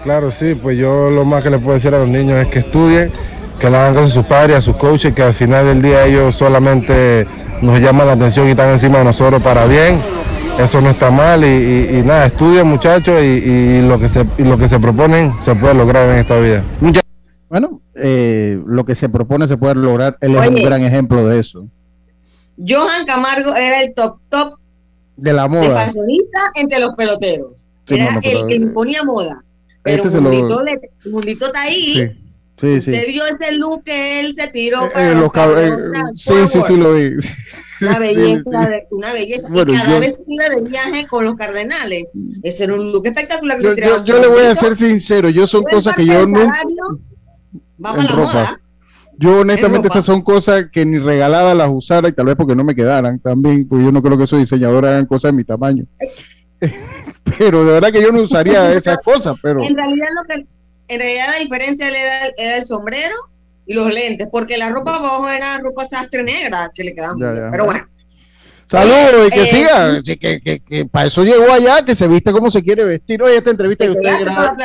Speaker 9: Claro, sí, pues yo lo más que le puedo decir a los niños es que estudien, que le hagan caso a sus padres, a sus coaches, que al final del día ellos solamente nos llaman la atención y están encima de nosotros para bien eso no está mal y, nada, estudian muchachos y, lo que se, lo que se proponen se puede lograr en esta vida.
Speaker 1: Bueno, eh, lo que se propone se puede lograr, él es un gran ejemplo de eso.
Speaker 3: Johan Camargo era el top top
Speaker 1: de la moda. De
Speaker 3: entre los peloteros. era el que imponía moda. Pero este mundito, mundito, está ahí. Sí, sí. Usted vio ese look que él se tiró eh, para los
Speaker 1: eh, Sí, sí, sí, lo vi.
Speaker 3: Una belleza, una belleza. y cada vez que iba de viaje con los cardenales, ese era un look espectacular.
Speaker 1: yo, yo, le voy a ser sincero, yo son cosas que yo no.
Speaker 3: Vamos a la moda.
Speaker 1: Yo honestamente esas son cosas que ni regaladas las usara y tal vez porque no me quedaran también, pues yo no creo que esos diseñadores hagan cosas de mi tamaño. pero de verdad que yo no usaría esas cosas, pero...
Speaker 3: En realidad lo que en realidad la diferencia era, era el sombrero y los lentes, porque la ropa abajo era ropa sastre negra que le quedaba. Pero bueno.
Speaker 1: Saludos y que eh, siga, que, que, que, para eso llegó allá, que se viste como se quiere vestir. Oye, esta entrevista que usted
Speaker 3: graba.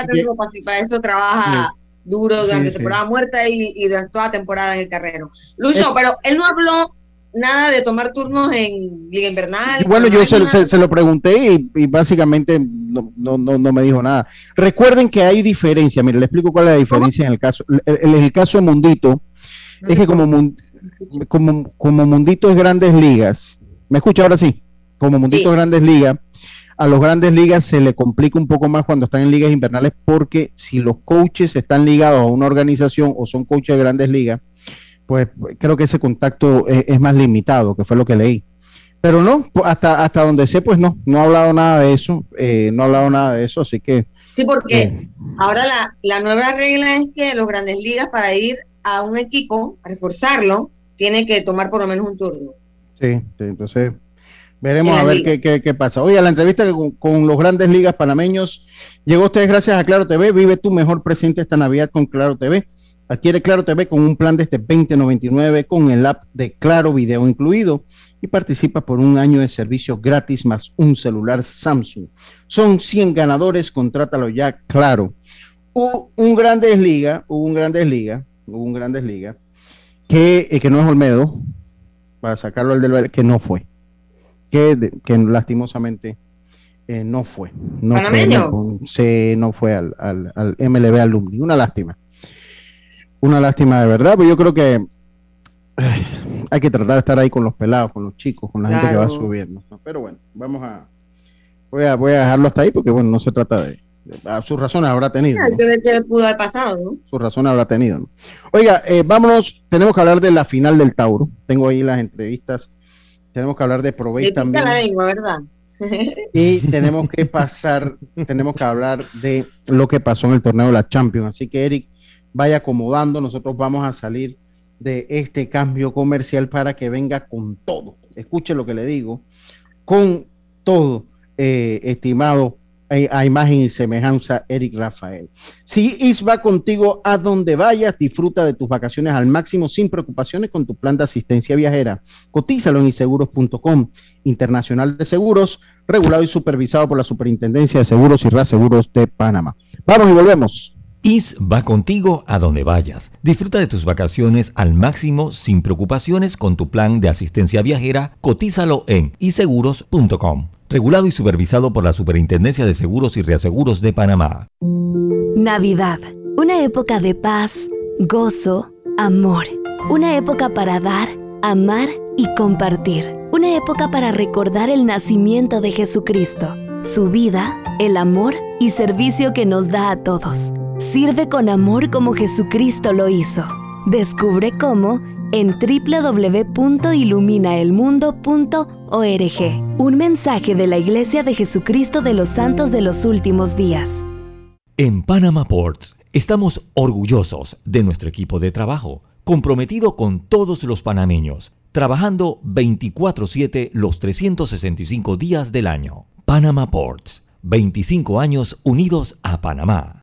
Speaker 3: Para eso trabaja duro durante la temporada muerta y, y, durante toda temporada en el terreno. Lucho, pero él no habló nada de tomar turnos en Liga Invernal.
Speaker 1: Bueno, yo se, se, lo pregunté y, básicamente no, no, no, me dijo nada. Recuerden que hay diferencia, mire, le explico cuál es la diferencia en el caso. En el, caso de Mundito, es que como, como, como Mundito es grandes ligas, ¿Me escucha ahora sí? Como Mundito Grandes Ligas, a los Grandes Ligas se le complica un poco más cuando están en ligas invernales porque si los coaches están ligados a una organización o son coaches de Grandes Ligas, pues creo que ese contacto es, más limitado, que fue lo que leí. Pero no, hasta, hasta donde sé, pues no, no ha hablado nada de eso, eh, no ha hablado nada de eso, así que...
Speaker 3: Sí, porque eh, ahora la, la nueva regla es que los grandes ligas para ir a un equipo, a reforzarlo, tiene que tomar por lo menos un turno.
Speaker 1: Sí, entonces veremos a ver qué, qué, pasa. Oye, a la entrevista con, los grandes ligas panameños llegó ustedes gracias a Claro TV. Vive tu mejor presente esta Navidad con Claro TV. Adquiere Claro TV con un plan de este 2099 con el app de Claro Video incluido y participa por un año de servicio gratis más un celular Samsung. Son 100 ganadores, contrátalo ya, claro. Hubo un Grandes Liga, hubo un Grandes Liga, hubo un Grandes Liga, que, eh, que no es Olmedo, para sacarlo al del que no fue. Que, que lastimosamente eh, no fue. No fue, no, se, no fue al, al, al, MLB Alumni. Una lástima. Una lástima de verdad, pero yo creo que hay que tratar de estar ahí con los pelados, con los chicos, con la gente que va subiendo. Pero bueno, vamos a voy, a. voy a dejarlo hasta ahí porque, bueno, no se trata de sus razones habrá tenido.
Speaker 3: ¿no? pudo haber pasado, ¿no?
Speaker 1: Sus razones habrá tenido. Oiga, eh, vámonos, tenemos que hablar de la final del Tauro. Tengo ahí las entrevistas. Tenemos que hablar de Provey también.
Speaker 3: La lengua, ¿verdad?
Speaker 1: y tenemos que pasar, tenemos que hablar de lo que pasó en el torneo de la Champions. Así que Eric, vaya acomodando, nosotros vamos a salir de este cambio comercial para que venga con todo. Escuche lo que le digo, con todo, eh, estimado a imagen y semejanza Eric Rafael. Si IS va contigo a donde vayas, disfruta de tus vacaciones al máximo sin preocupaciones con tu plan de asistencia viajera. Cotízalo en iseguros.com, Internacional de Seguros, regulado y supervisado por la Superintendencia de Seguros y Reaseguros de Panamá. Vamos y volvemos.
Speaker 2: IS va contigo a donde vayas. Disfruta de tus vacaciones al máximo sin preocupaciones con tu plan de asistencia viajera. Cotízalo en iseguros.com regulado y supervisado por la Superintendencia de Seguros y Reaseguros de Panamá.
Speaker 6: Navidad, una época de paz, gozo, amor, una época para dar, amar y compartir, una época para recordar el nacimiento de Jesucristo, su vida, el amor y servicio que nos da a todos. Sirve con amor como Jesucristo lo hizo. Descubre cómo en www.iluminaelmundo.org. Un mensaje de la Iglesia de Jesucristo de los Santos de los Últimos Días.
Speaker 2: En Panama Ports estamos orgullosos de nuestro equipo de trabajo, comprometido con todos los panameños, trabajando 24/7 los 365 días del año. Panama Ports, 25 años unidos a Panamá.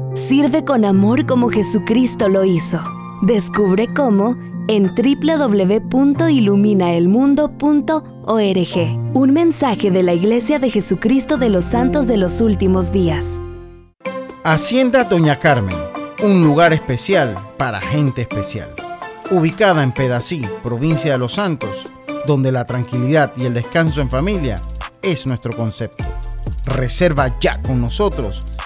Speaker 6: Sirve con amor como Jesucristo lo hizo. Descubre cómo en www.iluminaelmundo.org. Un mensaje de la Iglesia de Jesucristo de los Santos de los Últimos Días.
Speaker 13: Hacienda Doña Carmen, un lugar especial para gente especial. Ubicada en Pedací, provincia de Los Santos, donde la tranquilidad y el descanso en familia es nuestro concepto. Reserva ya con nosotros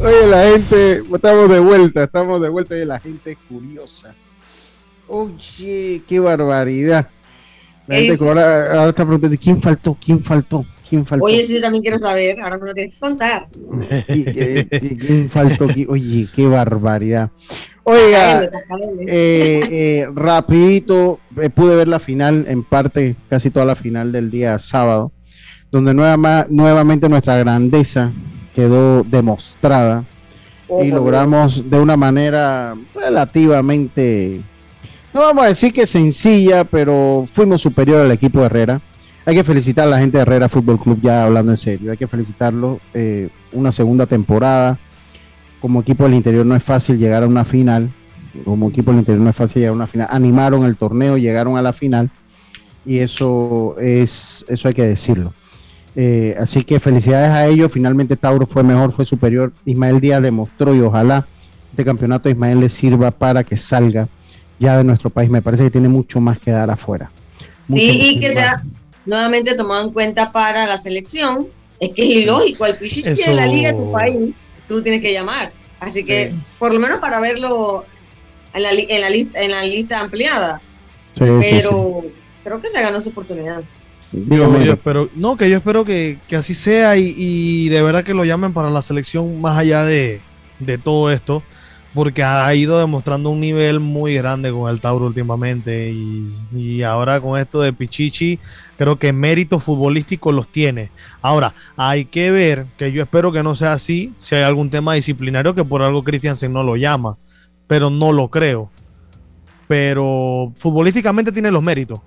Speaker 1: Oye, la gente, estamos de vuelta, estamos de vuelta y la gente es curiosa. Oye, qué barbaridad. La gente ahora, ahora, está preguntando, ¿quién faltó? ¿Quién faltó? ¿Quién faltó?
Speaker 3: Oye, sí, también quiero saber, ahora me lo tienes que contar.
Speaker 1: ¿Quién faltó? Oye, qué barbaridad. Oiga, eh, eh, rapidito, eh, pude ver la final, en parte, casi toda la final del día sábado, donde nueva, nuevamente nuestra grandeza quedó demostrada oh, y logramos de una manera relativamente, no vamos a decir que sencilla, pero fuimos superior al equipo de Herrera. Hay que felicitar a la gente de Herrera Fútbol Club, ya hablando en serio, hay que felicitarlo. Eh, una segunda temporada. Como equipo del interior no es fácil llegar a una final. Como equipo del interior no es fácil llegar a una final. Animaron el torneo, llegaron a la final. Y eso es, eso hay que decirlo. Eh, así que felicidades a ellos. Finalmente Tauro fue mejor, fue superior. Ismael Díaz demostró y ojalá este campeonato de Ismael le sirva para que salga ya de nuestro país. Me parece que tiene mucho más que dar afuera.
Speaker 3: sí, y que sea nuevamente tomado en cuenta para la selección. Es que es ilógico, el Pichichi de la liga de tu país, tú lo tienes que llamar. Así que, por lo menos para verlo en la, en la, lista, en la lista ampliada. Pero creo que se ganó su oportunidad.
Speaker 4: Yo, espero, no, que yo espero que, así sea y, de verdad que lo llamen para la selección más allá de, todo esto, porque ha ido demostrando un nivel muy grande con el Tauro últimamente y, ahora con esto de Pichichi, creo que méritos futbolísticos los tiene. Ahora, hay que ver, que yo espero que no sea así, si hay algún tema disciplinario que por algo Christiansen no lo llama, pero no lo creo. Pero futbolísticamente tiene los méritos.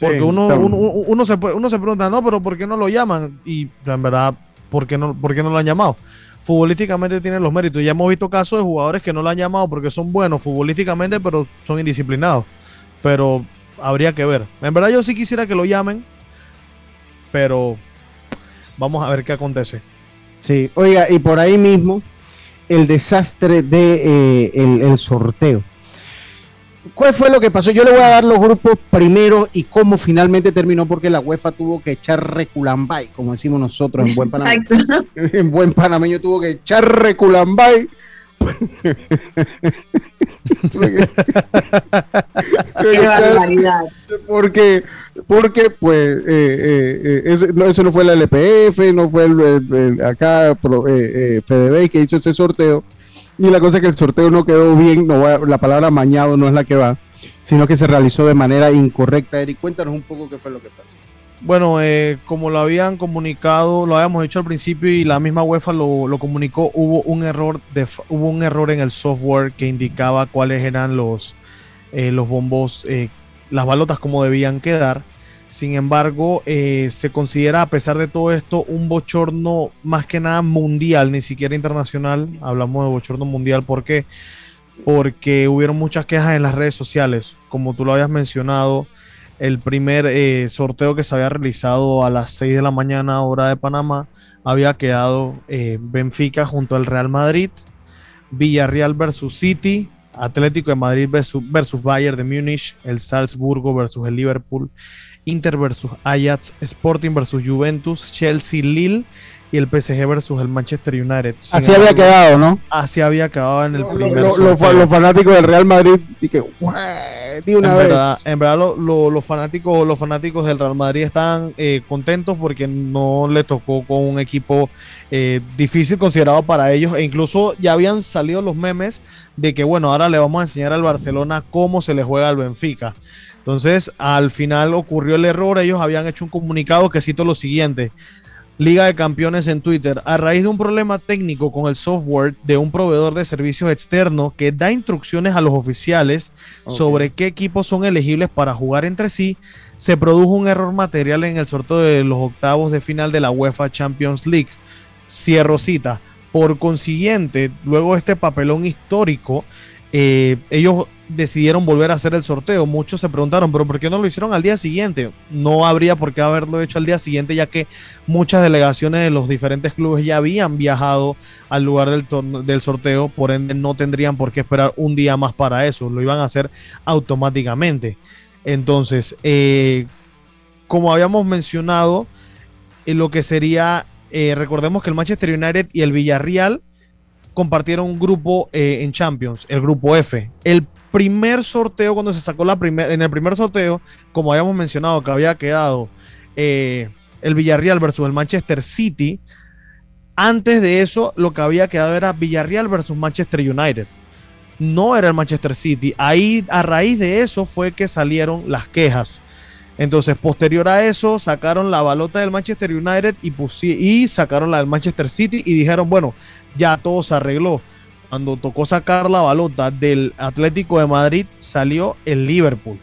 Speaker 4: Porque uno, uno, se, uno se pregunta, no, pero ¿por qué no lo llaman? Y en verdad, ¿por qué no, por qué no lo han llamado? Futbolísticamente tiene los méritos. Ya hemos visto casos de jugadores que no lo han llamado porque son buenos futbolísticamente, pero son indisciplinados. Pero habría que ver. En verdad yo sí quisiera que lo llamen, pero vamos a ver qué acontece.
Speaker 1: Sí, oiga, y por ahí mismo el desastre de eh, el sorteo. ¿Cuál fue lo que pasó? Yo le voy a dar los grupos primero y cómo finalmente terminó, porque la UEFA tuvo que echar reculambay, como decimos nosotros en buen panameño. En buen panameño tuvo que echar reculambay. Qué barbaridad. Porque, porque pues, eh, eh, eh eso, no, fue la LPF, no fue el, acá eh, FDB que hizo ese sorteo y la cosa es que el sorteo no quedó bien, no la palabra mañado no es la que va, sino que se realizó de manera incorrecta. Eric, cuéntanos un poco qué fue lo que pasó.
Speaker 4: Bueno, eh, como lo habían comunicado, lo habíamos dicho al principio y la misma UEFA lo, comunicó, hubo un error de, hubo un error en el software que indicaba cuáles eran los, eh, los bombos, eh, las balotas como debían quedar. Sin embargo, se considera a pesar de todo esto un bochorno más que nada mundial, ni siquiera internacional. Hablamos de bochorno mundial porque porque hubieron muchas quejas en las redes sociales, como tú lo habías mencionado el primer eh, sorteo que se había realizado a las 6 de la mañana hora de Panamá había quedado eh, Benfica junto al Real Madrid, Villarreal versus City, Atlético de Madrid versus Bayern de Múnich, el Salzburgo versus el Liverpool, Inter versus Ajax, Sporting versus Juventus, Chelsea Lille y el PSG versus el Manchester United.
Speaker 1: así había quedado, ¿no?
Speaker 4: Así había quedado en el primer
Speaker 1: Los fanáticos del Real Madrid, que,
Speaker 4: una en vez. Verdad, en verdad, los, fanáticos, los fanáticos del Real Madrid están eh, contentos porque no le tocó con un equipo eh, difícil considerado para ellos. E incluso ya habían salido los memes de que, bueno, ahora le vamos a enseñar al Barcelona cómo se le juega al Benfica. Entonces, al final ocurrió el error. Ellos habían hecho un comunicado que cito lo siguiente. Liga de Campeones en Twitter, a raíz de un problema técnico con el software de un proveedor de servicios externo que da instrucciones a los oficiales sobre qué equipos son elegibles para jugar entre sí, se produjo un error material en el sorteo de los octavos de final de la UEFA Champions League. Cierro cita. Por consiguiente, luego de este papelón histórico, eh, ellos decidieron volver a hacer el sorteo. Muchos se preguntaron, pero ¿por qué no lo hicieron al día siguiente? No habría por qué haberlo hecho al día siguiente, ya que muchas delegaciones de los diferentes clubes ya habían viajado al lugar del, sorteo, por ende no tendrían por qué esperar un día más para eso, lo iban a hacer automáticamente. Entonces, eh, como habíamos mencionado, en lo que sería, eh, recordemos que el Manchester United y el Villarreal compartieron un grupo eh, en Champions, el grupo F. El primer sorteo, cuando se sacó la primera, en el primer sorteo, como habíamos mencionado, que había quedado eh, el Villarreal versus el Manchester City, antes de eso lo que había quedado era Villarreal versus Manchester United. No era el Manchester City. Ahí, a raíz de eso, fue que salieron las quejas. Entonces, posterior a eso, sacaron la balota del Manchester United y, y sacaron la del Manchester City y dijeron, bueno, ya todo se arregló cuando tocó sacar la balota del Atlético de Madrid, salió el Liverpool.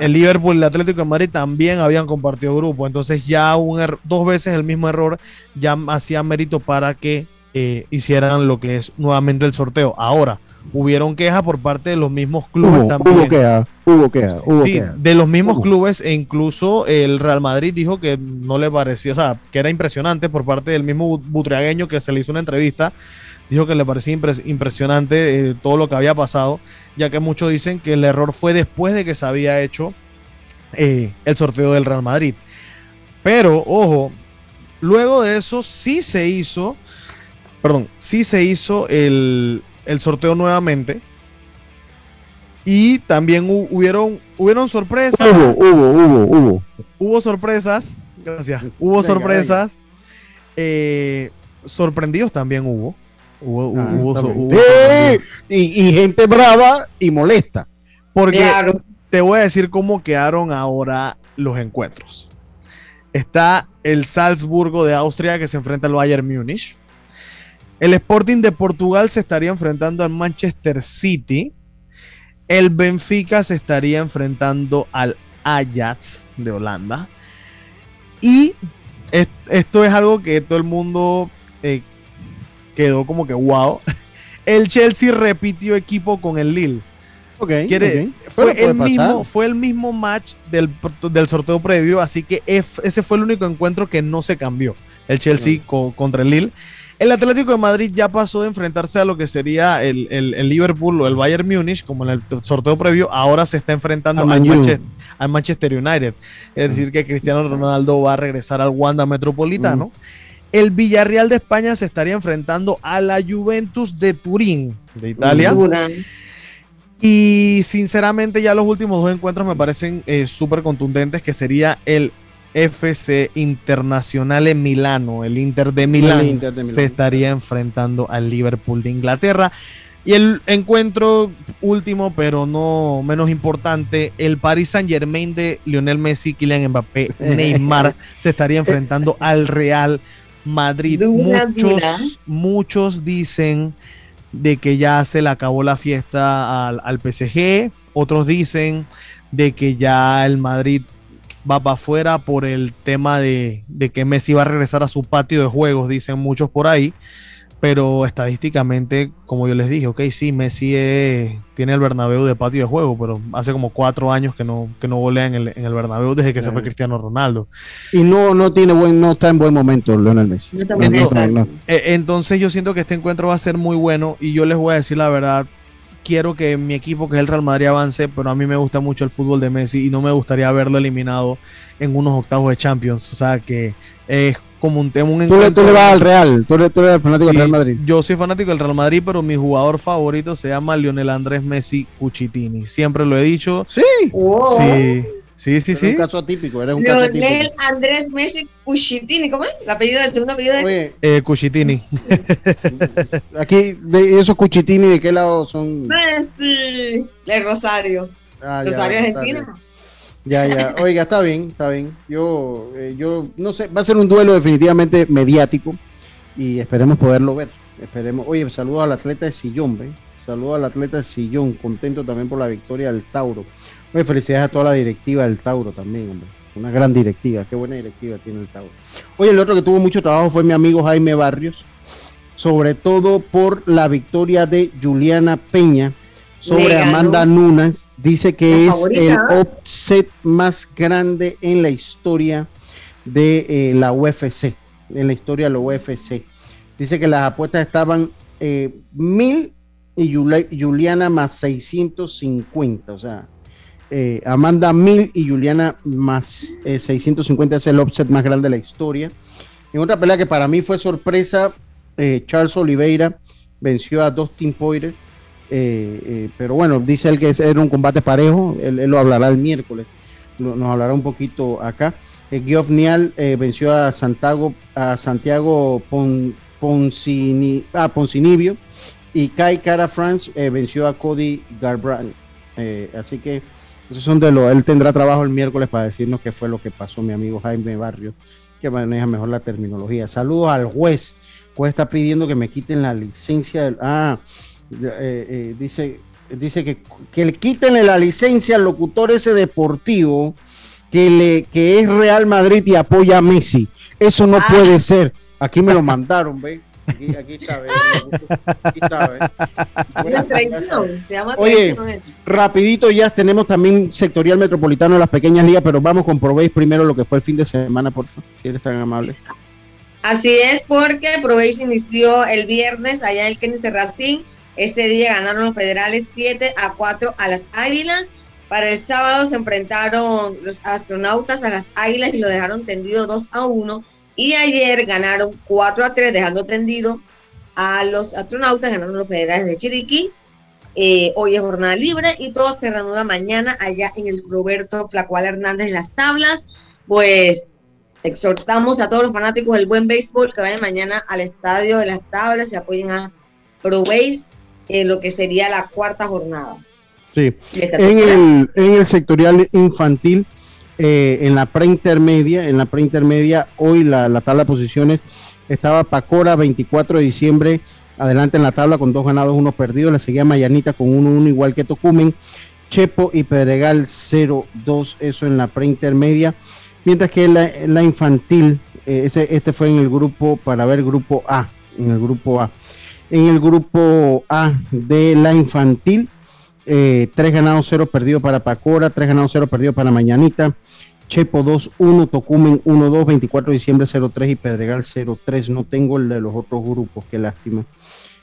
Speaker 4: El Liverpool y el Atlético de Madrid también habían compartido grupo. Entonces ya un dos veces el mismo error ya hacía mérito para que eh, hicieran lo que es nuevamente el sorteo. Ahora, hubieron quejas por parte de los mismos clubes también.
Speaker 1: Hubo quejas, hubo quejas, hubo sí,
Speaker 4: de los mismos clubes e incluso el Real Madrid dijo que no le parecía, o sea, que era impresionante por parte del mismo butriagueño que se le hizo una entrevista dijo que le parecía impresionante eh, todo lo que había pasado, ya que muchos dicen que el error fue después de que se había hecho eh, el sorteo del Real Madrid. Pero, ojo, luego de eso sí se hizo, perdón, sí se hizo el, sorteo nuevamente. Y también hubieron, hubieron sorpresas.
Speaker 1: Hubo, hubo, hubo, hubo.
Speaker 4: Hubo sorpresas. Gracias. Hubo sorpresas. Eh, sorprendidos también hubo.
Speaker 1: Ah, y, gente brava y molesta.
Speaker 4: Porque te voy a decir cómo quedaron ahora los encuentros. Está el Salzburgo de Austria que se enfrenta al Bayern Múnich. El Sporting de Portugal se estaría enfrentando al Manchester City. El Benfica se estaría enfrentando al Ajax de Holanda. Y esto es algo que todo el mundo eh, quedó como que wow. El Chelsea repitió equipo con el Lille. Okay, Fue, el mismo, fue el mismo match del, sorteo previo, así que ese fue el único encuentro que no se cambió. El Chelsea contra el Lille. El Atlético de Madrid ya pasó de enfrentarse a lo que sería el, Liverpool o el Bayern Múnich, como en el sorteo previo, ahora se está enfrentando al Manchester, United. Es decir, que Cristiano Ronaldo va a regresar al Wanda Metropolitano. El Villarreal de España se estaría enfrentando a la Juventus de Turín, de Italia. Y sinceramente ya los últimos dos encuentros me parecen eh, súper contundentes, que sería el FC Internacional en Milano, el Inter de Milán, se estaría enfrentando al Liverpool de Inglaterra. Y el encuentro último, pero no menos importante, el Paris Saint Germain de Lionel Messi, Kylian Mbappé, Neymar se estaría enfrentando al Real Madrid. muchos, muchos dicen de que ya se le acabó la fiesta al, al PSG, otros dicen de que ya el Madrid va para afuera por el tema de, de, que Messi va a regresar a su patio de juegos, dicen muchos por ahí. Pero estadísticamente, como yo les dije, ok, sí, Messi tiene el Bernabéu de patio de juego, pero hace como cuatro años que no, que no volea en el, en el Bernabéu desde que se fue Cristiano Ronaldo.
Speaker 1: Y no, no tiene buen, no está en buen momento Lionel Messi.
Speaker 4: entonces, entonces yo siento que este encuentro va a ser muy bueno y yo les voy a decir la verdad, quiero que mi equipo, que es el Real Madrid, avance, pero a mí me gusta mucho el fútbol de Messi y no me gustaría verlo eliminado en unos octavos de Champions. O sea que es como un tema. Un
Speaker 1: ¿Tú, le, tú le vas al Real, tú, tú eres fanático del Real Madrid.
Speaker 4: Yo soy fanático del Real Madrid, pero mi jugador favorito se llama Lionel Andrés Messi Cuchitini. Siempre lo he dicho.
Speaker 1: Sí.
Speaker 4: Sí. Sí, sí, sí.
Speaker 1: un caso atípico, eres un
Speaker 3: Leonel
Speaker 1: caso atípico.
Speaker 3: Andrés Messi Cuchitini, ¿cómo es? El apellido del segundo apellido de
Speaker 1: Oye,
Speaker 4: Eh, Cuchitini.
Speaker 1: aquí, de esos cuchitini, ¿de qué lado son?
Speaker 3: Messi. De Rosario.
Speaker 1: Ah,
Speaker 3: Rosario,
Speaker 1: está
Speaker 3: Argentina.
Speaker 1: bien. Ya, ya. Oiga, está bien, está bien. Yo, eh, yo, no sé, va a ser un duelo definitivamente mediático y esperemos poderlo ver. Esperemos. Oye, saludos al atleta de Sillón, ¿ve? Saludos al atleta de Sillón, contento también por la victoria del Tauro. Oye, felicidades a toda la directiva del Tauro también, hombre. Una gran directiva, qué buena directiva tiene el Tauro. Oye, el otro que tuvo mucho trabajo fue mi amigo Jaime Barrios, sobre todo por la victoria de Juliana Peña sobre. Amanda Nunes. Dice que es el offset más grande en la historia de eh, la UFC, en la historia de la UFC. Dice que las apuestas estaban eh, mil y Juli- Juliana más 650, o sea, eh, Amanda mil y Juliana más eh, 650 es el offset más grande de la historia. En otra pelea que para mí fue sorpresa, eh, Charles Oliveira venció a Dustin Poirier, eh, eh, pero bueno, dice él que era un combate parejo, él, lo hablará el miércoles, nos hablará un poquito acá. Eh, Geoff Nial eh, venció a Santiago, a Santiago Pon- ah, Poncinibio y Kai Cara France eh, venció a Cody Garbrandt. Eh, así que esos son de lo, él tendrá trabajo el miércoles para decirnos qué fue lo que pasó, mi amigo Jaime Barrios, que maneja mejor la terminología. Saludos al juez. Juez está pidiendo que me quiten la licencia del. Ah, eh, eh, dice, dice que, que le quiten la licencia al locutor ese deportivo que, le, que es Real Madrid y apoya a Messi. Eso no puede ser. Aquí me lo mandaron, ¿ve? Aquí, aquí está, ¿ve? Aquí está, ¿ve?
Speaker 3: La traición. Se llama
Speaker 1: Oye,
Speaker 3: eso.
Speaker 1: rapidito ya tenemos también sectorial metropolitano las pequeñas ligas, pero vamos con Probéis primero lo que fue el fin de semana, por favor, si eres tan amable.
Speaker 3: Así es, porque Proveis inició el viernes allá en el Kennedy Racing. Ese día ganaron los federales 7 a 4 a las Águilas. Para el sábado se enfrentaron los astronautas a las Águilas y lo dejaron tendido 2 a 1. Y ayer ganaron 4 a 3, dejando tendido a los astronautas, ganaron los federales de Chiriquí. Eh, hoy es jornada libre y todo se reanuda mañana allá en el Roberto Flacual Hernández en las tablas. Pues exhortamos a todos los fanáticos del buen béisbol que vayan mañana al estadio de las tablas y apoyen a Pro Base en lo que sería la cuarta jornada.
Speaker 1: Sí, en el, en el sectorial infantil, eh, en la preintermedia, en la preintermedia, hoy la, la tabla de posiciones estaba Pacora 24 de diciembre, adelante en la tabla con dos ganados, uno perdido, le seguía Mayanita con 1-1 igual que Tocumen, Chepo y Pedregal 0-2, eso en la preintermedia, mientras que la, la infantil, eh, ese, este fue en el grupo, para ver grupo A, en el grupo A. En el grupo A de la infantil, eh, 3 ganados, 0 perdidos para Pacora, 3 ganados, 0 perdidos para Mañanita, Chepo 2-1, Tocumen 1-2, 24 de diciembre 0-3 y Pedregal 0-3. No tengo el de los otros grupos, qué lástima.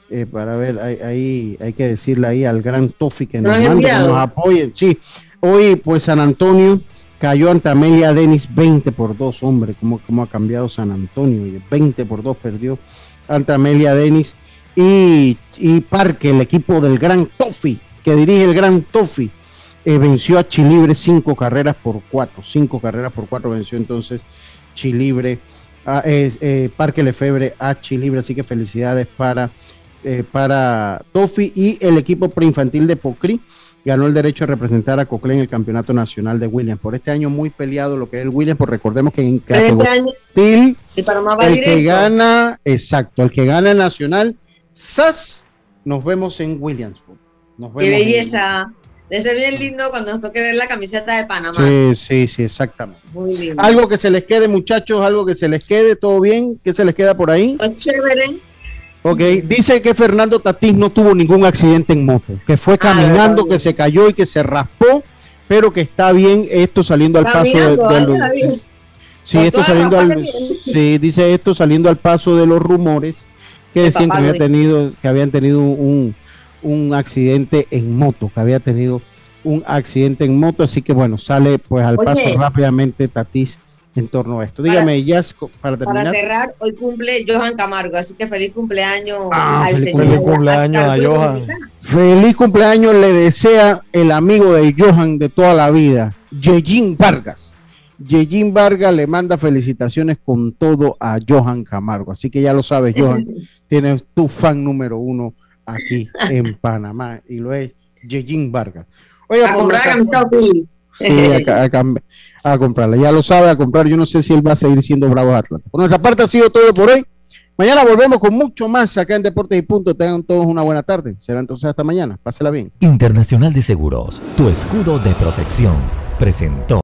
Speaker 1: Eh, para ver, ahí, ahí hay que decirle ahí al gran Tofi que
Speaker 3: ¿Lo
Speaker 1: nos mande, que nos apoye. Sí, hoy pues San Antonio cayó ante Amelia Denis 20 por 2, hombre, cómo, cómo ha cambiado San Antonio, oye, 20 por 2 perdió ante Amelia Denis y, y Parque, el equipo del gran Tofi, que dirige el gran Tofi, eh, venció a Chilibre cinco carreras por cuatro, cinco carreras por cuatro venció entonces Chilibre, a, eh, Parque Lefebre a Chilibre, así que felicidades para eh, para Tofi y el equipo preinfantil de Pocri ganó el derecho a representar a Cocle en el Campeonato Nacional de Williams. Por este año muy peleado lo que es el Williams, pues recordemos que en
Speaker 3: este
Speaker 1: categoría el, el que gana, exacto, el que gana el Nacional, SAS, nos vemos en Williamsport. Nos
Speaker 3: Qué belleza. De ser bien lindo cuando nos toque ver la camiseta de Panamá.
Speaker 1: Sí, sí, sí, exactamente. Muy lindo. Algo que se les quede, muchachos, algo que se les quede, todo bien, ¿qué se les queda por ahí?
Speaker 3: Pues chévere.
Speaker 1: Ok, dice que Fernando Tatís no tuvo ningún accidente en moto, que fue ah, caminando, que se cayó y que se raspó, pero que está bien esto saliendo al paso de, los... Sí, esto saliendo al, sí, dice esto saliendo al paso de los rumores que decían que, había tenido, que habían tenido un, un accidente en moto, que había tenido un accidente en moto, así que bueno, sale pues al paso rápidamente Tatís en torno a esto. Dígame, ya para terminar.
Speaker 3: Para cerrar, hoy cumple Johan Camargo, así que feliz cumpleaños
Speaker 1: ah, al feliz señor. Feliz cumpleaños a Johan. Feliz cumpleaños le desea el amigo de Johan de toda la vida, Yejin Vargas. Yejin Vargas le manda felicitaciones con todo a Johan Camargo. Así que ya lo sabes, Johan, tienes tu fan número uno aquí en Panamá y lo es Yejin Vargas. Oye, a comprar Sí, a, comprarla. Ya lo sabe, a comprar. Yo no sé si él va a seguir siendo Bravo Atlanta. Por nuestra parte ha sido todo por hoy. Mañana volvemos con mucho más acá en Deportes y Punto. Tengan todos una buena tarde. Será entonces hasta mañana. Pásela bien.
Speaker 2: Internacional de Seguros, tu escudo de protección, presentó.